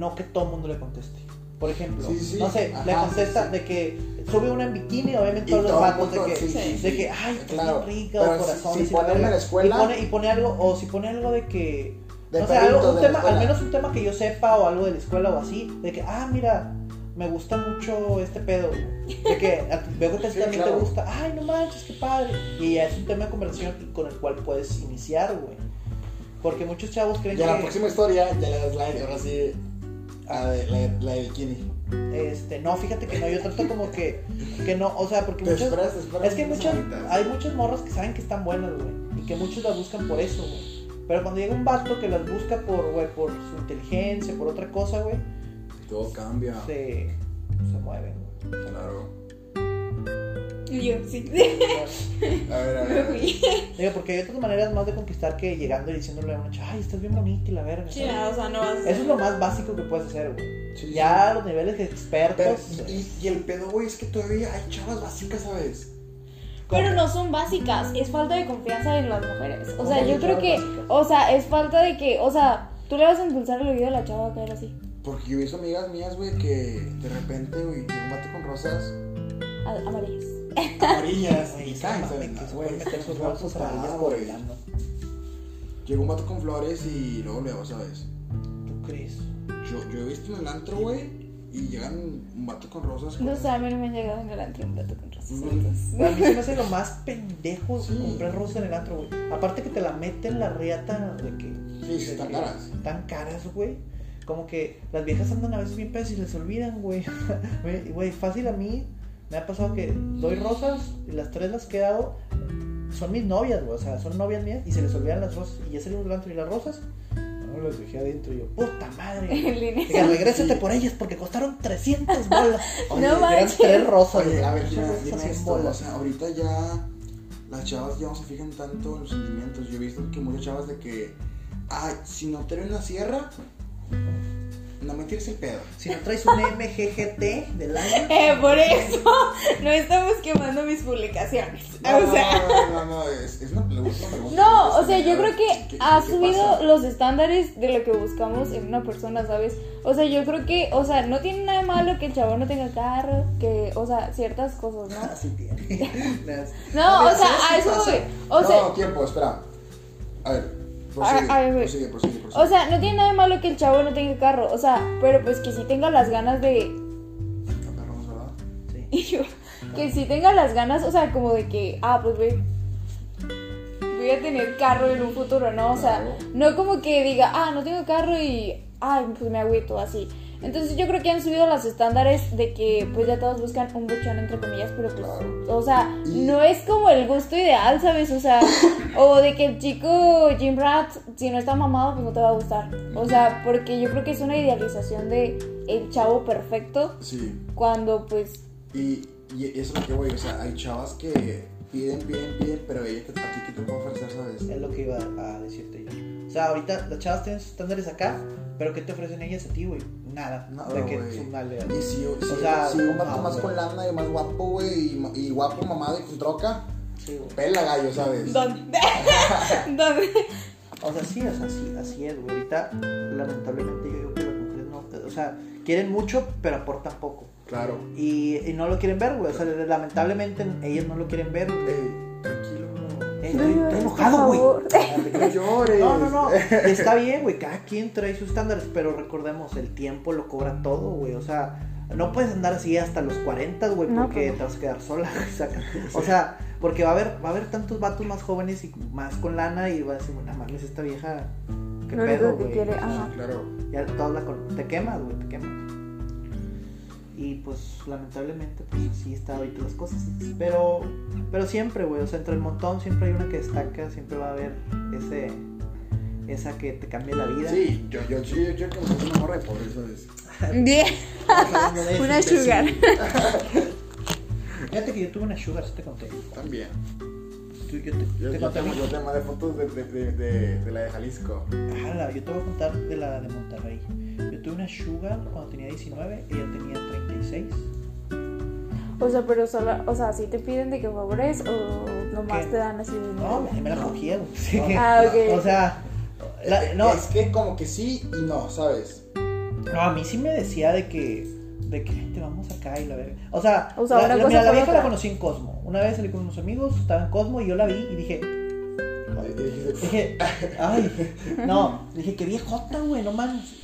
no que todo el mundo le conteste. Por ejemplo, Sí, sí. no sé, Ajá, le contesta sí, de que sube una en bikini, obviamente Y todos los vatos de que, de que, ay, está Claro. rica, o si- corazones. si y la la escuela- Y pone, y pone algo, o si pone algo de que, De no sé, algo, un tema, al menos un tema que yo sepa o algo de la escuela o así, de que, ah, mira, me gusta mucho este pedo. De que veo que [LAUGHS] Sí, también claro. te gusta, ay, no manches, qué padre. Y ya es un tema de conversación con el cual puedes iniciar, güey. Porque muchos chavos creen Ya que. la próxima historia, ya le das like, ahora sí. A la, de- la, de- la de bikini. Este, no, fíjate que no, yo trato como que, que no, o sea, porque Te muchas, esperas, te esperas es que muchas, hay muchas morras que saben que están buenas, güey, y que muchos las buscan por eso, güey. Pero cuando llega un vato que las busca por, güey, por su inteligencia, por otra cosa, güey, Todo cambia. se, se mueven, güey. Claro. Y yo, sí. A ver, a [LAUGHS] Me ver. fui. Digo, porque hay otras maneras más de conquistar que llegando y diciéndole a una chava, ay, estás bien bonita y la verga. Sí, o sea, no vas a Eso es lo más básico que puedes hacer, güey. Sí, Ya a los niveles de Pero, expertos. y, y- y el pedo, güey, es que todavía hay chavas básicas, ¿sabes? Pero no son básicas, es falta de confianza en las mujeres. O sea, ¿Cómo yo creo que, básicas? o sea, es falta de que, o sea, tú le vas a impulsar el oído a la chava a caer así, Porque yo he visto amigas mías, güey, que de repente, güey, un vato con rosas amarillas. Amarillas Güey, y Güey, pueden meter sus ano. Llega un vato con flores y luego luego, ¿sabes? ¿Tú crees? Yo, yo he visto en el antro, güey, y llegan un vato con rosas. con- No sé, a mí no me han llegado en el antro un plato con rosas. Mm. A mí se me hace lo más pendejo Sí. comprar rosas en el antro, güey. Aparte que te la meten la riata de que. Sí, sí, de están que caras. Están caras, güey. Como que las viejas andan a veces bien pedas y les olvidan, güey. [LAUGHS] Güey, Güey, fácil a mí. Me ha pasado que doy rosas y las tres las que he dado son mis novias, güey. O sea, son novias mías y se les olvidan las rosas. Y ya salimos del antro y las rosas. No, las dejé adentro. Y yo, puta madre. [LAUGHS] Diga, regrésate Sí. por ellas porque costaron 300 bolas. [LAUGHS] Oye, No manches. tres rosas. Oye, güey. a ver, Rosas dime esto, bolas. o sea, ahorita ya las chavas ya no se fijan tanto en los sentimientos. Yo he visto que muchas chavas de que, ay, si no trae una sierra, no me tires el pedo. Si no traes un MGGT del año. [LAUGHS] Eh, por eso no estamos quemando mis publicaciones. No, o sea, no, no, no, es, es una pregunta. No, o sea, que, yo creo que ¿qué- ha subido los estándares de lo que buscamos en una persona, ¿sabes? O sea, yo creo que, o sea, no tiene nada de malo que el chavo no tenga carro, que, o sea, ciertas cosas, ¿no? [LAUGHS] Así tiene. [LAUGHS] No, o sea, ¿sabes a eso voy. O no, sea, tiempo, espera. A ver, prosigue, A- a ver, güey. prosigue, prosigue, prosigue. o sea, no tiene nada de malo que el chavo no tenga carro, o sea, pero pues que sí tenga las ganas de Ah, perdón, ¿verdad? Sí. [LAUGHS] Y yo, que sí tenga las ganas, o sea, como de que, ah, pues voy, voy a tener carro en un futuro, ¿no? O sea, Claro. no como que diga, ah, no tengo carro y, ay, pues me agüito así. Entonces yo creo que han subido los estándares de que pues ya todos buscan un buchón entre comillas, pero pues, Claro. o sea, Y- no es como el gusto ideal, ¿sabes? O sea, o de que el chico Jim Rat, si no está mamado, pues no te va a gustar. O sea, porque yo creo que es una idealización de el chavo perfecto Sí. cuando pues Y, y eso es lo que voy, o sea, hay chavas que piden, piden, piden, pero ella que, a ti que te puede ofrecer, ¿sabes? Es lo que iba a decirte yo. O sea, ahorita las chavas tienen sus estándares acá, pero ¿qué te ofrecen ellas a ti, güey? Nada. Nada, de que Y si, si, O sea, si un vato no, más güey. con lana y más guapo, güey, y, guapo, mamado y con troca, Sí, güey. pela gallo, ¿sabes? [LAUGHS] ¿Dónde? [LAUGHS] ¿Dónde? O sea, sí, o sea, sí, así es, güey. Ahorita, lamentablemente, yo digo que las mujeres no. O sea, quieren mucho, pero aportan poco. Claro. Y, y no lo quieren ver, güey. O sea, lamentablemente, ellas no lo quieren ver, güey. Ey, tranquilo. No estoy, enojado, güey. No llores. [LAUGHS] No, no, no. [LAUGHS] Está bien, güey. Cada quien trae sus estándares, pero recordemos, el tiempo lo cobra todo, güey. O sea, no puedes andar así hasta los 40, güey, No, porque pues no. te vas a quedar sola. [LAUGHS] O sea, porque va a haber, va a haber tantos vatos más jóvenes y más con lana y va a decir, bueno, mames, esta vieja, qué único pedo, que güey. quiere, O sea, ajá. Claro. ya todos la con- te quemas, güey, te quemas. Y pues lamentablemente pues así está ahorita las cosas. Pero pero siempre, güey, o sea, entre el montón siempre hay una que destaca, siempre va a haber ese esa que te cambia la vida. Sí, yo, yo, yo, yo, yo siento una morra de pobre, ¿sabes? [LAUGHS] Bien. [LAUGHS] Una sugar. Fíjate que yo tuve una sugar, sí te conté. También. Tú- yo te, Yo, te yo, conté te, mi- yo te mandé fotos de, de, de, de, de la de Jalisco. Ala, yo te voy a contar de la de Monterrey. Yo tuve una sugar cuando tenía 19, ella tenía 36. O sea, pero solo, o sea, si te piden de que favores o nomás ¿Qué? te dan así de No, me, me la. Así [LAUGHS] que- Ah, ok. O sea, la- no, Es que como que sí y no, ¿sabes? No, a mí sí me decía de que, de que te vamos acá y la verga. O sea, O sea, la, una la- cosa mira, la vieja la otra. conocí en Cosmo. Una vez salí con unos amigos, estaba en Cosmo y yo la vi y dije, dije, [LAUGHS] ay, no, dije, qué viejota, güey, no mames.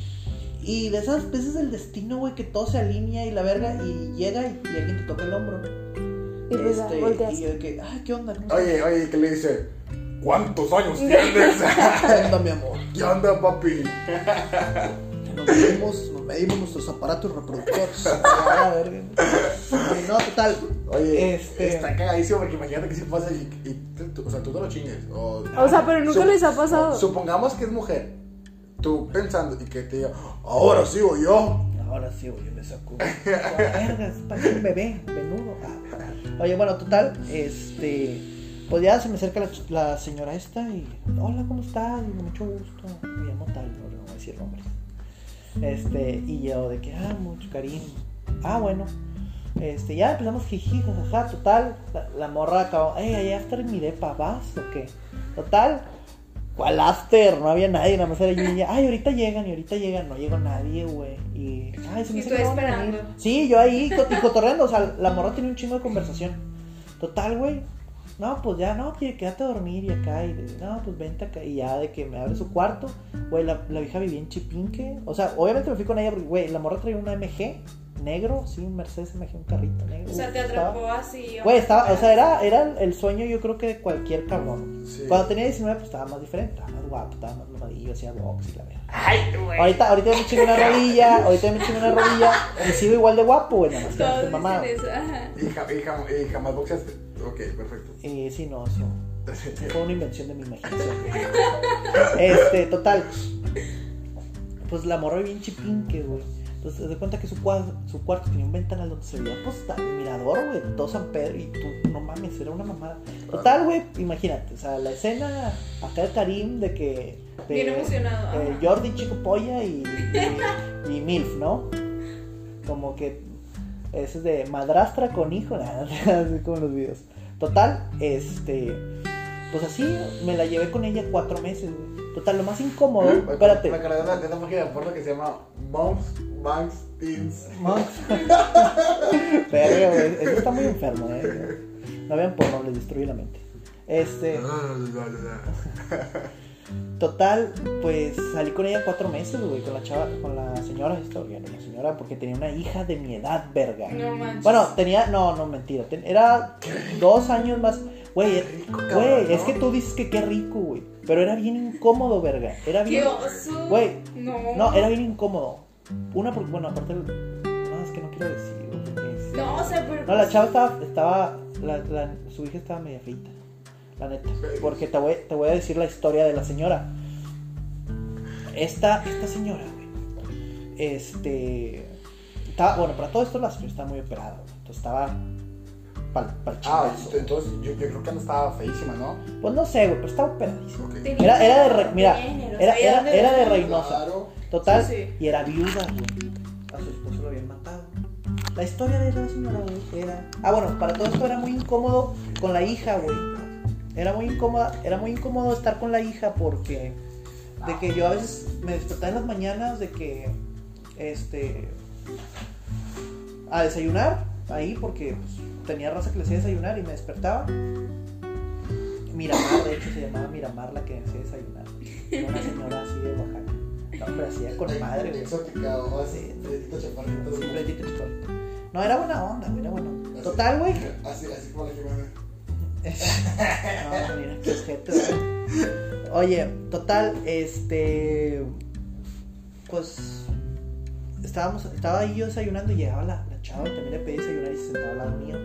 Y de esas veces del destino, güey, que todo se alinea y la verga y llega y, y alguien te toca el hombro. Y Este, volteas. y yo de que, ay, ¿qué onda? Oye, oye, ¿qué le dice? ¿Cuántos años tienes? [LAUGHS] ¿Qué onda, mi amor? ¿Qué onda, papi? Nos medimos, nos medimos nuestros aparatos reproductores. [LAUGHS] Ah, verga. No, total. Oye, Este- está cagadísimo porque imagínate que si pasa y, y o sea, tú no lo chingues. O, O sea, pero nunca les ha pasado. Supongamos que es mujer. Tú pensando y que te diga, ahora sigo yo. Ahora sí, güey, me saco. Verga, parece un bebé, venudo. Ah. Oye, bueno, total, este. Pues ya se me acerca la, señora esta y. Hola, ¿cómo estás? Y mucho gusto. Me llamo tal, no le voy a decir nombres. Este, y yo de que, ah, mucho cariño. Ah, bueno. Este, ya empezamos jiji, jajaja, total. La, morra acabó, hey, allá after en mi depa, ¿vas o qué? Total. ¿Cuál after? No había nadie, nada más era yo y ella. Ay, ahorita llegan y ahorita llegan. No llegó nadie, güey. Y, ay, se me Y hace tú que no van a esperando. Sí, yo ahí y cotorreando. O sea, la morra tenía un chingo de conversación. Total, güey. No, pues ya, no, quiere quédate a dormir y acá. Y no, pues vente acá. Y ya de que me abre su cuarto. Güey, la, la vieja vivía en Chipinque. O sea, obviamente me fui con ella porque, güey, la morra traía una MG negro. Sí, un Mercedes MG, un carrito negro. O sea, te Estaba- atrapó así. Güey, estaba, o sea, era, era el sueño yo creo que de cualquier cabrón. Sí. Cuando tenía 19 pues estaba más diferente, estaba más guapo, estaba más mamadillo, hacía box y la verga. Ay, güey. Ahorita, ahorita me chingo una [LAUGHS] rodilla, ahorita me chingo una rodilla y sigo igual de guapo, güey, nada más que Todos estoy dicen mamado. eso. Ajá. Y, y jam- y jamás boxeaste. Ok, perfecto. Eh, sí, no, eso fue una invención de mi imaginación. [LAUGHS] Este, total. Pues la morra vivía en Chipinque, güey. Entonces, te das cuenta que su cuarto, su cuarto tenía un ventanal donde se veía, pues, el mirador, güey, todo San Pedro. Y tú, no mames, era una mamada. Total, güey, imagínate, o sea, la escena acá de Karim de que. De, Bien emocionado, ajá. Jordi, Chico Polla y, y, y Milf, ¿no? Como que. Ese es de madrastra con hijo, [LAUGHS] nada, así como los videos. Total, este. Pues así, me la llevé con ella cuatro meses, güey. Total, lo más incómodo. Me Espérate. Me acordé de una, de una página de porno que se llama Moms, Banks, Teens. Monks. [LAUGHS] Verga, güey. Eso está muy enfermo, eh. No vean porno, les destruye la mente. Este. Total, pues salí con ella cuatro meses, güey, con la chava, con la señora, esta, güey, la señora, porque tenía una hija de mi edad, verga. No manches. Bueno, tenía, no, no, mentira, ten- era dos años más, güey, rico, cabrón, güey, ¿no? es que tú dices que qué rico, güey, pero era bien incómodo, verga, era ¡Qué bien, oso! güey, No. no, era bien incómodo, una, porque, bueno, aparte, no, es que no quiero decir, güey, porque es- No, o sea, pero. no, la chava estaba, estaba la, la- su hija estaba media feita, la neta. Porque te voy, te voy a decir la historia de la señora. Esta, esta señora, güey, este, estaba, bueno, para todo esto la señora estaba muy operada, güey. Entonces estaba para el Ah, entonces yo, yo creo que no estaba feísima, ¿no? Pues no sé, güey, pero estaba operadísima. Ok. Tenía- Era, era de, Re- mira, era, era, era de. Reynosa. Total, Sí, sí. y era viuda, güey. A su esposo lo habían matado. La historia de la señora, güey, era. Ah, bueno, para todo esto era muy incómodo con la hija, güey. Era muy incómoda, era muy incómodo estar con la hija porque. De que yo a veces me despertaba en las mañanas de que. Este. A desayunar ahí porque pues, tenía raza que le hacía desayunar y me despertaba. Miramar, de hecho se llamaba Miramar la que hacía desayunar. Era Una señora así de Oaxaca. No, hacía con madre, güey. Exótica así. Sí. Chaparrito. No, era buena onda, güey, era buena onda. Total, güey. Así, así como la que me No, mira, qué objeto. Oye, total, este. Pues. Estábamos, estaba ahí yo desayunando y llegaba la, la chava, también le pedí desayunar y se sentaba al lado mío.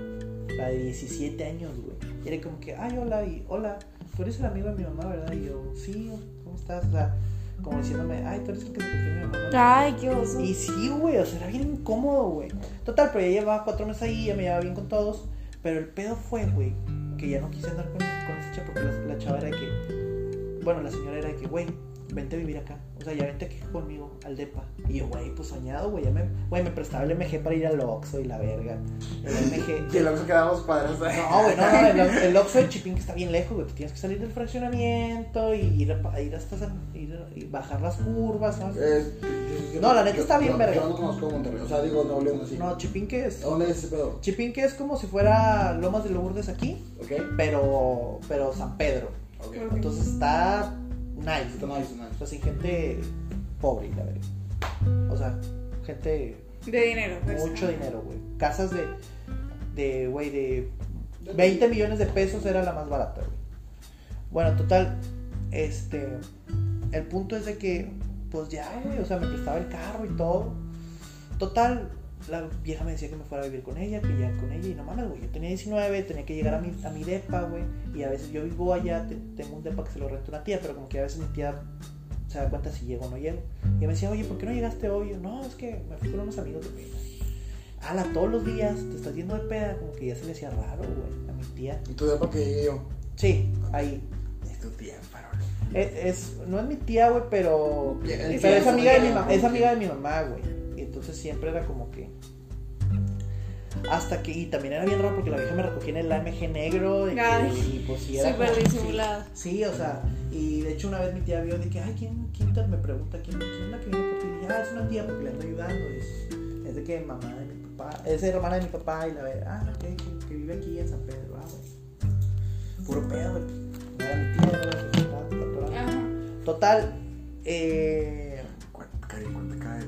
La de 17 años, güey. Y era como que, ay, hola, y hola, tú eres el amigo de mi mamá, ¿verdad? Y yo, sí, ¿cómo estás? O sea, como diciéndome, ay, tú eres el que se cogió mi mamá. ¿no?". Ay, qué oso. Y sí, güey, o sea, era bien incómodo, güey. Total, pero ya llevaba cuatro meses ahí, ya me llevaba bien con todos. Pero el pedo fue, güey, que ya no quise andar con, con esa chava porque la, la chava era de que. Bueno, la señora era de que, güey, vente a vivir acá. O sea, ya vente aquí conmigo al depa. Y yo, güey, pues soñado, güey. Ya me, güey, me prestaba el MG para ir al Oxxo y la verga. El MG. [LAUGHS] Y el Oxxo quedamos padres. No, güey, no, no, el, el Oxxo de Chipín que está bien lejos, güey. Pues tienes que salir del fraccionamiento y ir, a, ir hasta ir, y bajar las curvas, ¿sabes? Eh, yo- No, la neta yo- está bien yo- verga. Yo no conozco Monterrey. O sea, digo, no León así. No, Chipín que es. ¿Dónde es ese pedo? Chipín que es como si fuera Lomas de Lourdes aquí, ¿Ok? pero, pero San Pedro. Ok. Entonces está nice. Está nice, nice. O sea, sin gente pobre, la verdad. O sea, gente De dinero, pues. mucho dinero, güey. Casas de, de, güey, de 20 millones de pesos era la más barata, güey. Bueno, total, este, el punto es de que, pues ya, güey, o sea, me prestaba el carro y todo. Total, la vieja me decía que me fuera a vivir con ella, que ya con ella, y no mames, güey, yo tenía 19, tenía que llegar a mi, a mi depa, güey, y a veces yo vivo allá, te- tengo un depa que se lo renta una tía, pero como que a veces mi tía se da cuenta si llego o no llego. Y me decía, oye, ¿por qué no llegaste hoy? Yo, no, es que me fui con unos amigos de peda. Ala, todos los días te estás yendo de peda, como que ya se le hacía raro, güey, a mi tía. ¿Y tú de para que llegué yo? Sí, ahí. Es tu tía, farol. Es, es- no es mi tía, güey, pero, Bien, pero es amiga de mi es amiga de mi mamá, güey. Entonces siempre era como que hasta que y también era bien raro porque la vieja me recogía en el AMG negro de que- Ay, y pues sí era súper como- disimulado. Sí, sí, o sea, y de hecho una vez mi tía vio de que, ay, ¿quién, quién te-" me pregunta quién, quién es la que viene por ti? Y dije, ah, es una tía porque le ando ayudando, es, es de que mamá de mi papá, es hermana de mi papá y la ve, ah, ok, que, que vive aquí en San Pedro, ah, güey. Puro pedo, güey. No era mi tía, no era mi papá, doctorado. Ajá. Total, eh,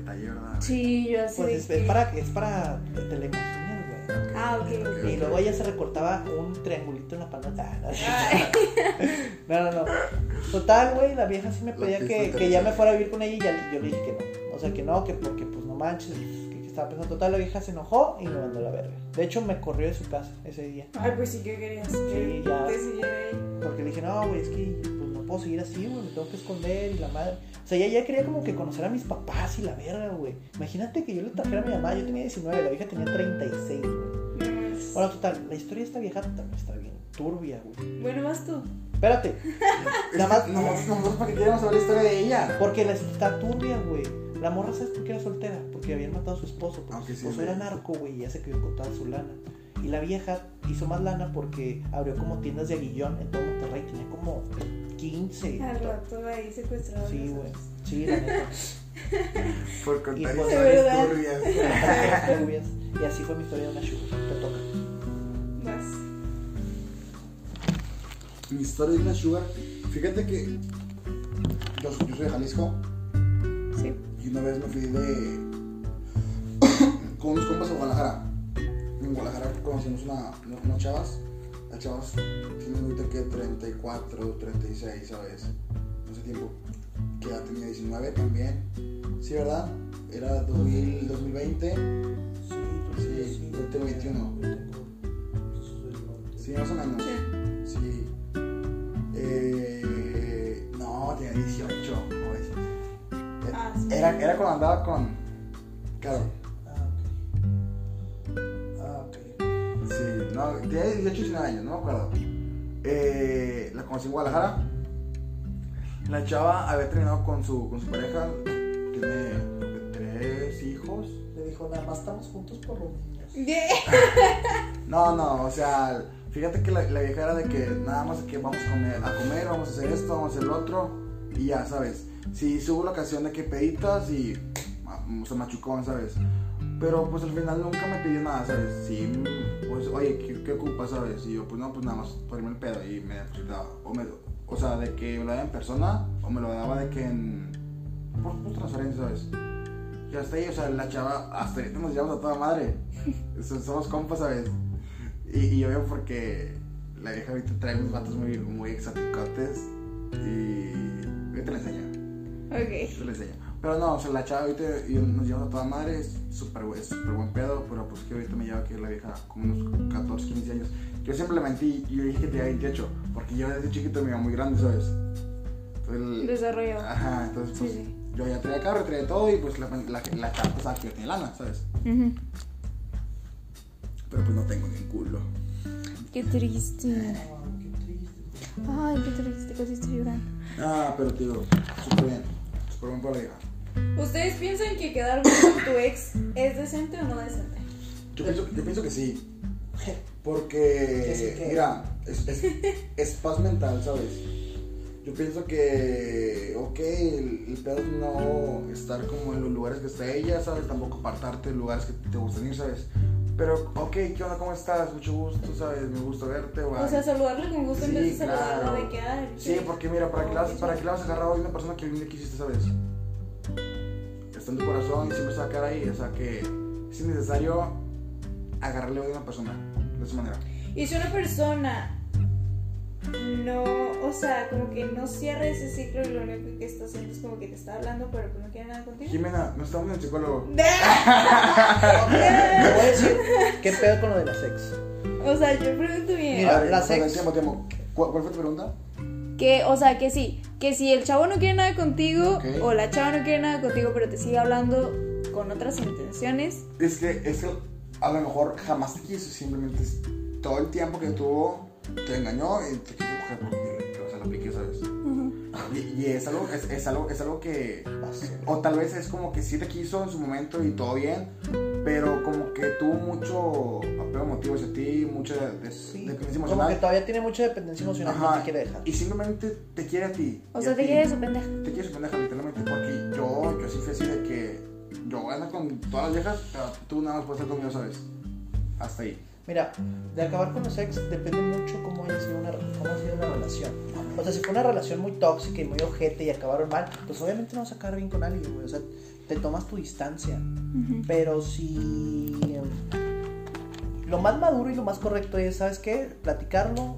¿verdad? Sí, yo así pues es, que- es para, es para, te la imaginas, güey. Ah, ok, ok. Y luego ella se recortaba un triangulito en la panota. Ah, no, Ay. [LAUGHS] No, no, no. Total, güey, la vieja sí me pedía que, que ya me fuera a vivir con ella y ya, yo le dije que no. O sea, que no, que porque pues no manches, que, que estaba pensando. Total, la vieja se enojó y me mandó a la verga. De hecho, me corrió de su casa ese día. Ay, pues sí, ¿qué querías? Sí, ya. Te siguiera ahí. Porque le dije, no, güey, es que puedo seguir así, güey, me tengo que esconder y la madre. O sea, ella ya quería como que conocer a mis papás y la verga, güey. Imagínate que yo le trajera a mi mamá, yo tenía 19, la vieja tenía 36, güey. Bueno, total, la historia de esta vieja también está bien turbia, güey. Bueno, vas tú. Espérate. [LAUGHS] Nada más, No, no, no, para que queremos saber la historia de ella. Porque la está turbia, güey. La morra, ¿sabes por qué era soltera? Porque habían matado a su esposo. Porque Aunque su sí, esposo güey. era narco, güey, y ya se quedó con toda su lana. Y la vieja hizo más lana porque abrió como tiendas de aguillón en todo Monterrey. Tenía como 15. Al rato ahí secuestrado. Sí, güey. Sí, la neta. [LAUGHS] Por contar Y pues- historias [LAUGHS] turbias. [LAUGHS] Turbias. y así fue mi historia de una sugar. Te toca. Vas. Mi historia de una sugar. Fíjate que yo, yo soy de Jalisco Sí. y una vez me fui de [COUGHS] con unos compas a Guadalajara. En Guadalajara conocimos una, unas chavas. Las chavas tienen ahorita que 34, 36, ¿sabes? En ese tiempo. Que ya tenía 19 también. Sí, ¿verdad? Era 2000, 2020. Sí, Sí, yo tengo 21. Sí, más o menos. Sí. Sí. Eh, no, tenía 18. como ves. Ah, sí. Era, era cuando andaba con. Claro. No, tenía 18 19 años, no me acuerdo. Eh, la conocí en Guadalajara. La chava había terminado con su, con su pareja. Tiene tres hijos. Le dijo, nada más estamos juntos por los niños. [LAUGHS] No, no, o sea, fíjate que la, la vieja era de que nada más que vamos a comer, a comer, vamos a hacer esto, vamos a hacer lo otro, y ya, ¿sabes? Sí, hubo la ocasión de que peditas y o sea, machucón, ¿sabes? Pero pues al final nunca me pidió nada, ¿sabes? Sí, pues, oye, ¿qué, qué ocupas, ¿sabes? Y yo, pues no, pues nada más ponerme el pedo y me depositaba. O, me, o sea, de que me lo daba en persona o me lo daba de que en. Pues, pues transferencia, ¿sabes? Y hasta ahí, o sea, la chava, hasta ahorita nos llevamos a toda madre. [LAUGHS] So- Somos compas, ¿sabes? Y, y yo veo porque la vieja ahorita trae unos vatos muy, muy exoticotes y. Ahorita le enseño. Ok. Ahorita le enseño. Pero no, o sea, la chava ahorita y nos llevamos a toda madre, es súper buen pedo, pero pues que ahorita me lleva aquí la vieja como unos 14, 15 años. Yo siempre le mentí y yo dije que tenía 28, porque yo desde chiquito me iba muy grande, ¿sabes? Entonces, Desarrollado. Ajá, entonces pues Sí, sí. yo ya traía carro, traía todo y pues la, la, la chava pensaba que yo tenía lana, ¿sabes? Pero pues no tengo ni un culo. Qué triste. Qué triste. Ay, qué triste, casi estoy llorando. Ah, pero tío, súper bien. Súper bien para la hija. ¿Ustedes piensan que quedar bien con tu ex es decente o no decente? Yo pienso, yo pienso que sí. Que sí Porque, que- mira, es, es, es paz mental, ¿sabes? Yo pienso que, ok, el, el pedo es no estar como en los lugares que está ella, ¿sabes? Tampoco apartarte de lugares que te gustan ir, ¿sabes? Pero, ok, ¿qué onda? ¿Cómo estás? Mucho gusto, ¿sabes? Me gusta verte, güey. O sea, saludarle con gusto en vez de saludarla claro. de que ay, Sí, porque mira, ¿para qué la para qué la vas a agarrar hoy una persona que algún día quisiste, ¿sabes? Está en tu corazón y siempre se va a quedar ahí. O sea que es innecesario agarrarle hoy a una persona de esa manera. Y si una persona no, o sea, como que no cierra ese ciclo y lo único que está haciendo es como que te está hablando, pero que no quiere nada contigo. Jimena, no estamos en el psicólogo. [LAUGHS] Me voy a decir, ¿qué pedo con lo de la sex? O sea, yo pregunto bien. Mira, la sex- tiempo, tiempo. ¿Cuál, cuál fue tu pregunta? Que, o sea, que sí, que si el chavo no quiere nada contigo o la chava no quiere nada contigo, pero te sigue hablando con otras intenciones. Es que, es que a lo mejor jamás te quiso, simplemente todo el tiempo que tuvo te engañó y te quiso coger Y, es, algo, es, es algo, es algo que, o tal vez es como que sí te quiso en su momento y todo bien, pero como que tuvo mucho apego emotivo hacia ti, mucha de- Sí, dependencia como emocional. que todavía tiene mucha dependencia emocional y no Ajá, te quiere dejar. y simplemente te quiere a ti. O sea, te ti. quiere su pendeja. Te quiere su pendeja, literalmente, porque yo, yo sí fui así de que yo ando con todas las viejas, pero tú nada más puedes estar conmigo, ¿sabes? Hasta ahí. Mira, de acabar con los ex depende mucho cómo haya sido una, cómo ha sido la relación. O sea, si fue una relación muy tóxica y muy ojete y acabaron mal, pues obviamente no vas a acabar bien con alguien, güey. O sea, te tomas tu distancia. Pero si em, lo más maduro y lo más correcto es, ¿sabes qué? Platicarlo.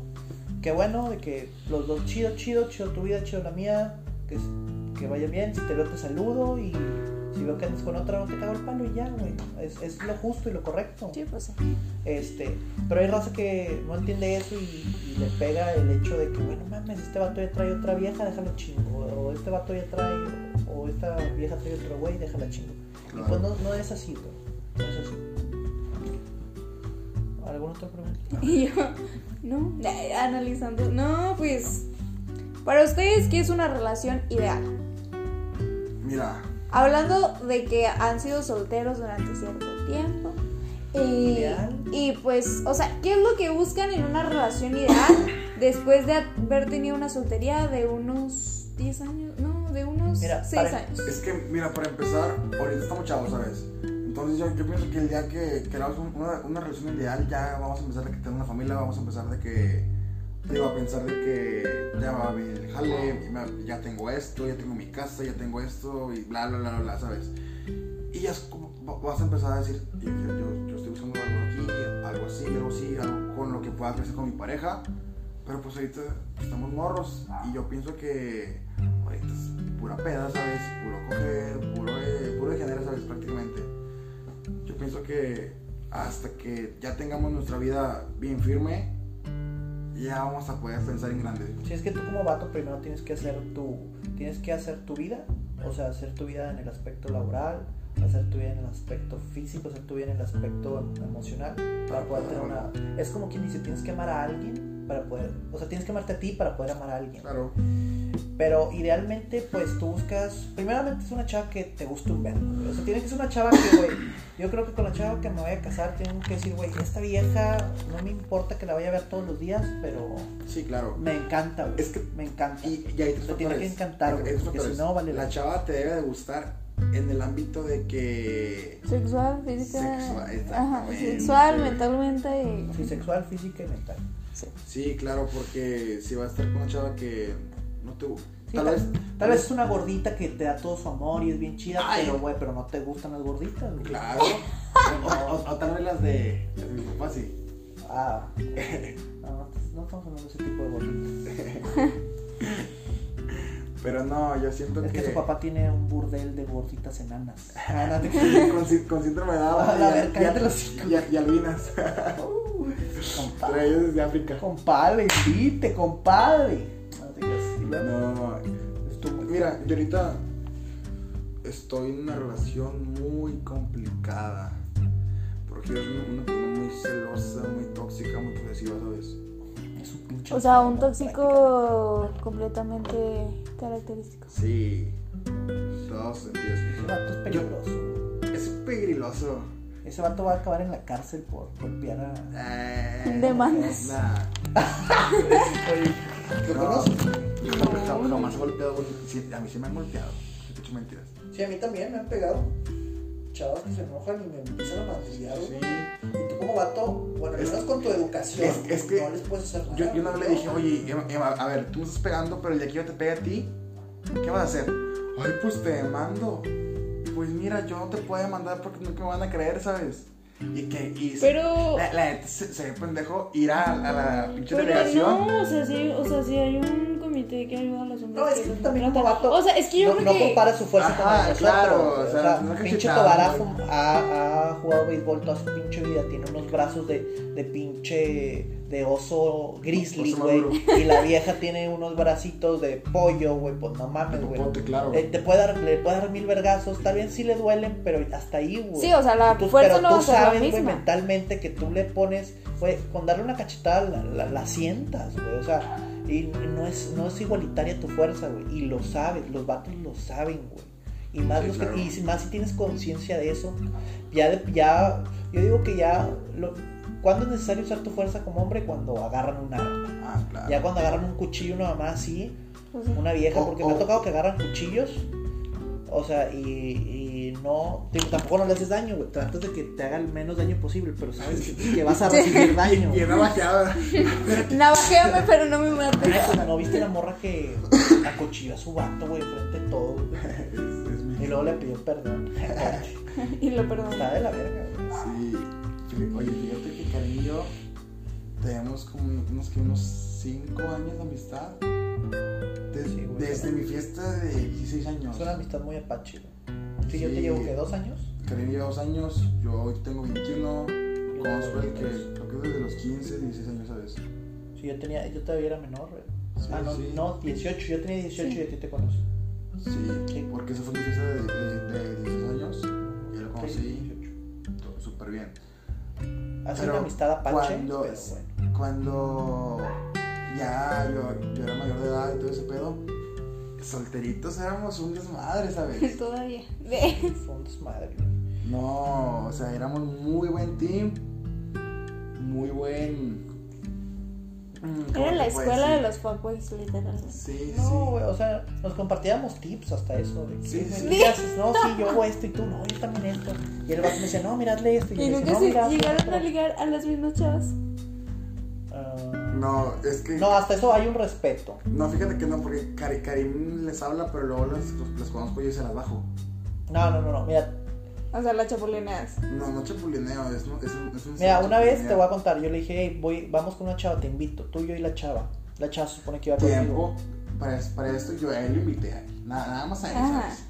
Qué bueno, de que los dos chido, chido, chido tu vida, chido la mía. Que, que vaya bien. Si te veo, te saludo. Y si veo que andas con otra, no te cago el palo y ya, güey. Es, es lo justo y lo correcto. Sí, pues sí. Este, pero hay raza que no entiende eso y, y le pega el hecho de que, bueno, mames, este vato ya trae otra vieja, déjalo chingo. O este vato ya trae, o esta vieja trae otro güey, déjala chingo. Y pues no, no es así, güey. No es así. ¿Alguna otra pregunta? [LAUGHS] Y yo, no, analizando. No, pues, para ustedes, ¿qué es una relación ideal? Mira, Hablando de que han sido solteros durante cierto tiempo. Y, y pues, o sea, ¿qué es lo que buscan en una relación ideal [LAUGHS] después de haber tenido una soltería de unos 10 años? No, de unos Mira, 6 para- años. es que, mira, para empezar, ahorita estamos chavos, ¿sabes? Entonces yo, yo pienso que el día que queramos un- una, una relación ideal, ya vamos a empezar de que tener una familia, vamos a empezar de que, digo, a pensar de que ya va a venir el jale, ya tengo esto, ya tengo mi casa, ya tengo esto, y bla, bla, bla, bla, ¿sabes? Y ya es como, va- vas a empezar a decir, yo, yo, yo- estoy buscando algo aquí, algo así, algo así, algo con lo que pueda crecer con mi pareja, pero pues ahorita estamos morros, y yo pienso que ahorita es pura peda, ¿sabes? Puro coger, puro, eh, puro de ¿sabes? Prácticamente. Yo pienso que hasta que ya tengamos nuestra vida bien firme, ya vamos a poder pensar en grande. Si es que tú como vato primero tienes que hacer tu, tienes que hacer tu vida, o sea, hacer tu vida en el aspecto laboral, hacer tu vida en el aspecto físico, hacer tu vida en el aspecto emocional, para poder tener una... Es como quien dice, tienes que amar a alguien para poder, o sea, tienes que amarte a ti para poder amar a alguien. Claro. Pero idealmente, pues tú buscas. Primeramente, es una chava que te guste un verbo. O sea, tiene que ser una chava que, güey. Yo creo que con la chava que me voy a casar, tengo que decir, güey, esta vieja no me importa que la vaya a ver todos los días, pero Sí, claro. me encanta, güey. Es que- me encanta. Y, tres Te tiene que encantar, güey, porque si no, vale La la- chava te debe de gustar en el ámbito de que... Sexual, física. Sexual, ajá, sexual, mentalmente y. Sí, sexual, física y mental. Sí. Sí, claro, porque si va a estar con una chava que no te gusta. Sí, tal vez... Tal vez es una gordita que te da todo su amor y es bien chida, Ay. pero, güey, pero no te gustan las gorditas, güey. Claro. [LAUGHS] o, o- o tal vez las de, las de mi papá, sí. Ah. No, no, no estamos hablando de ese tipo de gorditas. [LAUGHS] Pero no, yo siento Es que... que su papá tiene un burdel de gorditas enanas. [LAUGHS] Con, con síndrome de Down y- y, y albinas. Compadre. Traídos desde África. Compadre, invite, compadre. No te creas. Y luego, No, estuvo mira, yo ahorita estoy en una relación muy complicada. Porque yo soy una, persona muy celosa, muy tóxica, muy posesiva, ¿sabes? Es un pinche. O sea, un tóxico completamente característico. Sí. En todos sentidos. Es peligroso. Es pegriloso. Ese vato va a acabar en la cárcel por golpear a. Eh, Demandas. [LAUGHS] ¿lo No. conoces? Jamás, jamás he golpeado. güey. Sí, a mí sí me han golpeado. No te echo mentiras. Sí, a mí también me han pegado. Chavos que se enojan y me empiezan a madrillar. güey. Y tú como vato, bueno, Es- es, con tu educación. es- es que no les puedes hacer nada. Yo, yo una vez le dije, oye, Emma, Emma, a ver, tú me estás pegando, pero el día que yo te pegue a ti, ¿qué vas a hacer? Ay, pues te demando. Pues mira, yo no te puedo demandar porque nunca me van a creer, ¿sabes? Y que, y se- Pero. la, la neta se, se ve pendejo ir a, a la pinche Pero delegación. no, o sea, sí, o sea, sí hay un comité que ayuda a los hombres. No, es que también como vato. O sea, es que yo no, creo no que. compara su fuerza Ajá, con nosotros. claro, güey. o sea, no pinche cachetado, Tobar ha, güey. fum- ha, ha jugado béisbol toda su pinche vida. Tiene unos brazos de, de pinche. De oso grizzly, güey. Y la vieja tiene unos bracitos de pollo, güey. Pues no mames, güey. Claro. Eh, te puede dar, le puede dar mil vergazos. Tal vez sí le duelen, pero hasta ahí, güey. Sí, o sea, la Tú- fuerza pero no va a tú sabes, güey, misma. mentalmente que tú le pones, güey, con darle una cachetada la, la, la sientas, güey, o sea, y no es, no es igualitaria tu fuerza, güey, y lo sabes, los vatos lo saben, güey, y más, Sí, los que- claro. y si- más si tienes conciencia de eso, ya, de- ya, yo digo que ya, lo, ¿cuándo es necesario usar tu fuerza como hombre? Cuando agarran un arma, Ah, claro. ya cuando agarran un cuchillo, una mamá así, sea, una vieja, porque me ha tocado que agarran cuchillos. O sea, y, y no. tampoco no le haces daño, güey. Tratas de que te haga el menos daño posible, pero sabes que, que vas a [LAUGHS] recibir daño. Y una bajeada. [LAUGHS] Navajeame, pero no me mates. Mira, ¿No viste la morra que acuchilló a su vato, güey, frente a güey? Mi- [LAUGHS] Y luego le pidió perdón. Y lo perdono. Está de la verga, güey. Sí. Oye, fíjate Karen y yo tenemos como unos, que unos 5 años de amistad. Des- Sí, güey. desde mi fiesta de 16 años. Es una amistad muy apache, güey. Sí, yo te llevo que dos años. Karen lleva 2 años, yo hoy tengo 21. Y Consuel, que dos. creo que desde los 15, 16 años, ¿sabes? Sí, yo tenía, yo todavía era menor. Sí, ah, no, sí. no, 18. Yo tenía 18 Sí. y a ti te conocí. Sí, porque esa fue mi fiesta de, de, de 16 años. Yo lo conocí 18. todo súper bien. Hace Pero una amistad apache, cuando- pero bueno. Cuando ya yo, yo era mayor de edad y todo ese pedo, solteritos éramos un desmadre, ¿sabes? [LAUGHS] Todavía. De- [LAUGHS] Fue un desmadre. No, o sea, éramos muy buen team, muy buen... mm, ¿cómo Era la escuela de los fuckboys, literal. Sí, No, sí. güey, o sea, nos compartíamos tips hasta eso. De, Sí, ¿qué, sí. güey, ¿Qué haces? No, sí, yo [LAUGHS] hago esto y tú, no, yo también esto. Y el vato me decía, no, mira, hazle esto. Y, Y yo decía, no, se mira, hazle llegaron esto". a ligar a las mismas chavas. Ah, No, es que... no, hasta eso hay un respeto. No, fíjate que no, porque Karim les habla, pero luego las, los- las conozco yo y se las bajo. No, no, no, no. Mira, O sea, las chapulineas. No, no chapulineo, es, un- es un... Es un mira una vez te voy a contar. Yo le dije, hey, voy, vamos con una chava, te invito. Tú, yo y la chava. La chava se supone que iba conmigo. Tiempo, para, para esto yo a él lo invité, nada, nada más a él, Ajá. ¿sabes?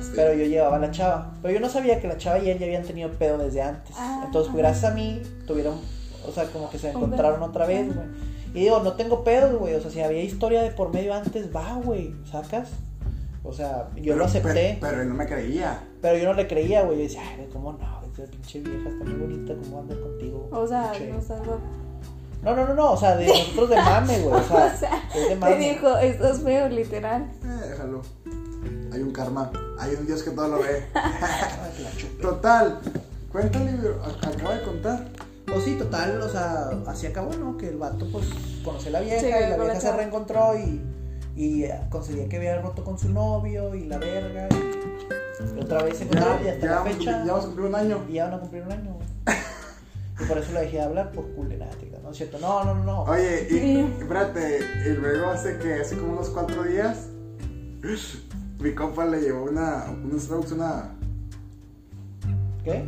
Así. Pero yo llevaba a la chava. Pero yo no sabía que la chava y él ya habían tenido pedo desde antes. Ah, Entonces, ajá. gracias a mí, tuvieron, o sea, como que se encontraron otra vez, güey. Y digo, no tengo pedos, güey. O sea, si había historia de por medio antes, va, güey. ¿Sacas? O sea, yo Pero- lo acepté. Pero, pero él no me creía. Pero yo no le creía, güey. Yo decía, ay, ¿cómo no? Esa pinche vieja está muy bonita, ¿cómo andar contigo? O sea, Pinche- no loco. No, no, no, no, o sea, de nosotros de mame, güey. O [LAUGHS] sea, O sea, es de te mame. dijo, estás feo, literal. Eh, déjalo. Hay un karma, hay un Dios que todo lo ve. [LAUGHS] [LAUGHS] Total, cuéntale, acaba de contar. Pues sí, total, o sea, así acabó, ¿no? Que el vato, pues, conoció a la vieja Sí, y la vieja se reencontró y, y eh, conseguía que había roto con su novio y la verga. Y otra vez se encontraron y hasta la vamos a fecha. cumplir- ya vamos a cumplir un año. Y ya van a cumplir un año, güey. Y por eso le dejé de hablar por culerática, ¿no es cierto? No, no, no, no. Oye, y, Sí. espérate, y luego hace que, hace como unos cuatro días, mi compa le llevó una, unos strokes, una... ¿Qué?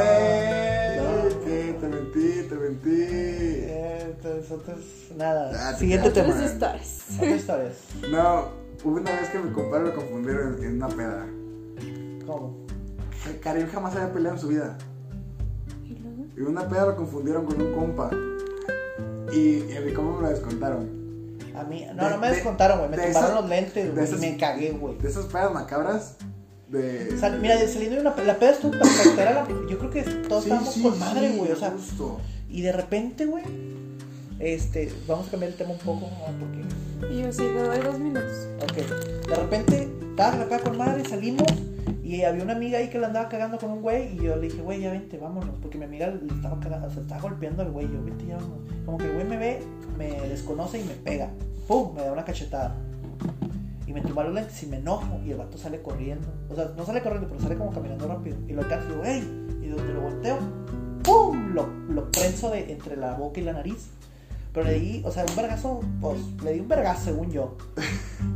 ¡Ay! ¿Qué? Te mentí, te mentí. Eh, entonces, entonces, nada. Ah, te Siguiente tema. Otras stories. Otras historias. No, hubo una vez que mi compa lo confundieron en, en una peda. ¿Cómo? Karim jamás había peleado en su vida. ¿Y luego? Y en una peda lo confundieron con un compa. Y, y a mi compa me lo descontaron. A mí, no, De- no me de- descontaron, güey. Me de tumbaron esas- los lentes, güey. Y me cagué, güey. De esas pedas macabras. De. Sal- mira, saliendo de una la peda estuvo perfecta. Era la, yo creo que todos Sí, estábamos sí, con madre, sí, güey. o sea, justo. y de repente, güey, Este, vamos a cambiar el tema un poco, ¿no? porque Y yo sí, te doy dos minutos. Ok. De repente, estaba la con madre, salimos y había una amiga ahí que la andaba cagando con un güey y yo le dije, güey, ya vente, vámonos. Porque mi amiga le estaba cagando, o sea, estaba golpeando al güey. Yo, vente, ya vámonos. Como que el güey me ve, me desconoce y me pega. ¡Pum! Me da una cachetada. Y me tumba los lentes y me enojo y el vato sale corriendo. O sea, no sale corriendo, pero sale como caminando rápido. Y lo alcanzo y digo, ¡ey! Y donde lo volteo, ¡pum! Lo, lo prenso de entre la boca y la nariz. Pero le di, o sea, un vergazo, pues le di un vergazo según yo.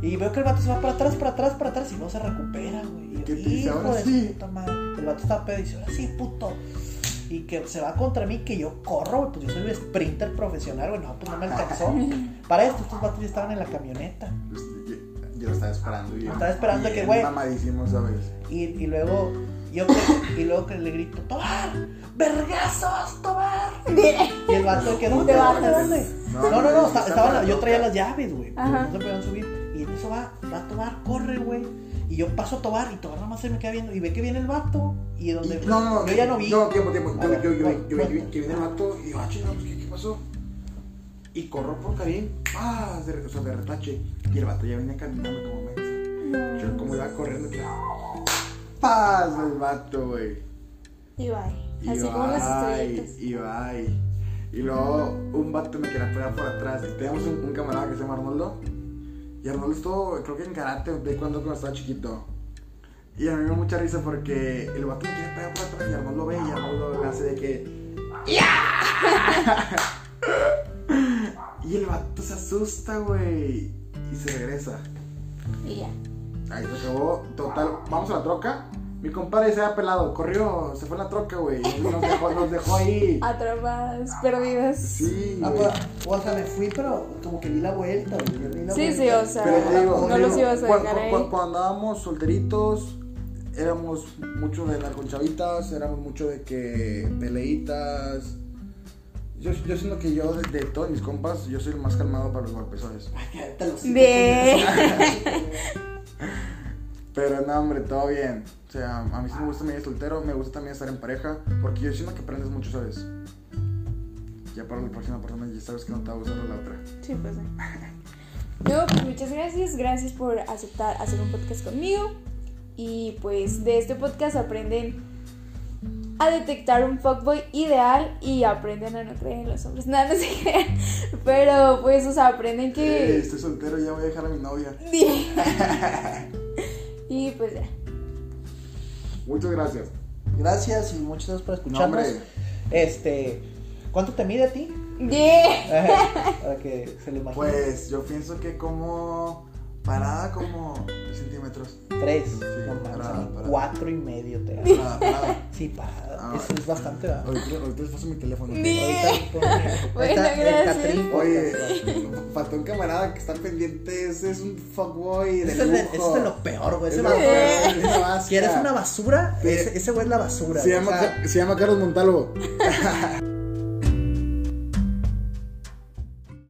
Y veo que el vato se va para atrás, para atrás, para atrás y no se recupera, güey. Y yo, hijo Ahora de sí. puta madre. El vato estaba pedo y dice, ahora sí, puto. Y que se va contra mí, que yo corro, güey, pues yo soy un sprinter profesional, güey. No, pues no me alcanzó. [LAUGHS] Para esto, estos vatos ya estaban en la camioneta. Pues, yo, yo lo estaba esperando. y- Estaba esperando bien que, güey. Mamadísimo, ¿sabes? Y, y luego, yo y luego que le grito, ¡Tomar! ¡Vergazos, tomar! Y el vato de que, ¿dónde, Te dónde, bajas. dónde? No, No, no, no, no, esta- está estaban- para yo traía las llaves, güey. No se podían subir. Y en eso va, va a tomar, corre, güey. Y yo paso a tomar y tomar nada más se me queda viendo. Y ve que viene el vato. Y donde. Y- no, no, no. Yo ya no vi. No, tiempo, tiempo. Yo, ver, yo, yo, yo, cuenta, yo, yo, cuenta. que viene el vato y yo, ah, chingada, pues, ¿qué, ¿qué pasó? Y corro por Karim, ah, de, o sea, de retache. Y el vato ya venía caminando como mensa. Yo como iba corriendo, que paz el vato, güey. Y bye. Así como las estrellitas. y bye. Y luego un vato me quería pegar por atrás. Y teníamos un, un camarada que se llama Arnoldo. Y Arnoldo estuvo, creo que en karate, de cuando, cuando estaba chiquito. Y a mí me dio mucha risa porque el vato me quiere pegar por atrás y Arnoldo ve y Arnoldo le hace de que. ¡Ya! [LAUGHS] y el vato se asusta, güey. Y se regresa. Y ya. Ahí se acabó. Total, vamos a la troca. Mi compadre se había pelado, corrió, se fue en la troca, güey. Nos dejó, nos dejó ahí. Atrapadas, perdidas. Sí, Ah, güey. pues, o sea, me fui, pero como que di la vuelta, güey. yo di la Sí, vuelta. sí, o sea, Pero te digo, no digo, los ibas a dejar cu- ahí. Cuando andábamos solteritos, éramos mucho de andar con chavitas, éramos mucho de que peleitas. Yo, yo siento que yo, de, de todos mis compas, yo soy el más calmado para los golpes, ¿sabes? Ay, [LAUGHS] Pero no, hombre, todo bien. O sea, a mí sí me gusta mi vida soltero, me gusta también estar en pareja, porque yo siento que aprendes mucho, ¿sabes? Ya para la próxima persona ya sabes que no te va a gustar la otra. Sí, pues sí. [LAUGHS] No, pues muchas gracias. Gracias por aceptar hacer un podcast conmigo. Y pues de este podcast aprenden a detectar un fuckboy ideal y aprenden a no creer en los hombres. [LAUGHS] Nada, no se crean. Pero pues, o sea, aprenden Eh, que. estoy soltero, ya voy a dejar a mi novia. [LAUGHS] y pues ya. Muchas gracias. Gracias y muchas gracias por No, escucharnos. hombre. este, ¿cuánto te mide a ti? Yeah. [LAUGHS] Para que se lo imagine. Pues yo pienso que como parada como centímetros. Tres. Sí, no parada, parada. cuatro y medio te da. Parada, parada. Sí, parada. Ah, Eso es bastante, ¿verdad? Ahorita, ahorita les paso mi teléfono. Ni- Ahorita [LAUGHS] Bueno, gracias. Oye, [LAUGHS] faltó un camarada que está pendiente, ese es un fuckboy de Ese es, de, lujo. ese es de lo peor, güey. Ese Es vasca. ¿Quieres una basura? Sí. Ese, ese güey es la basura. Se llama, O sea, se llama Carlos Montalvo. [LAUGHS]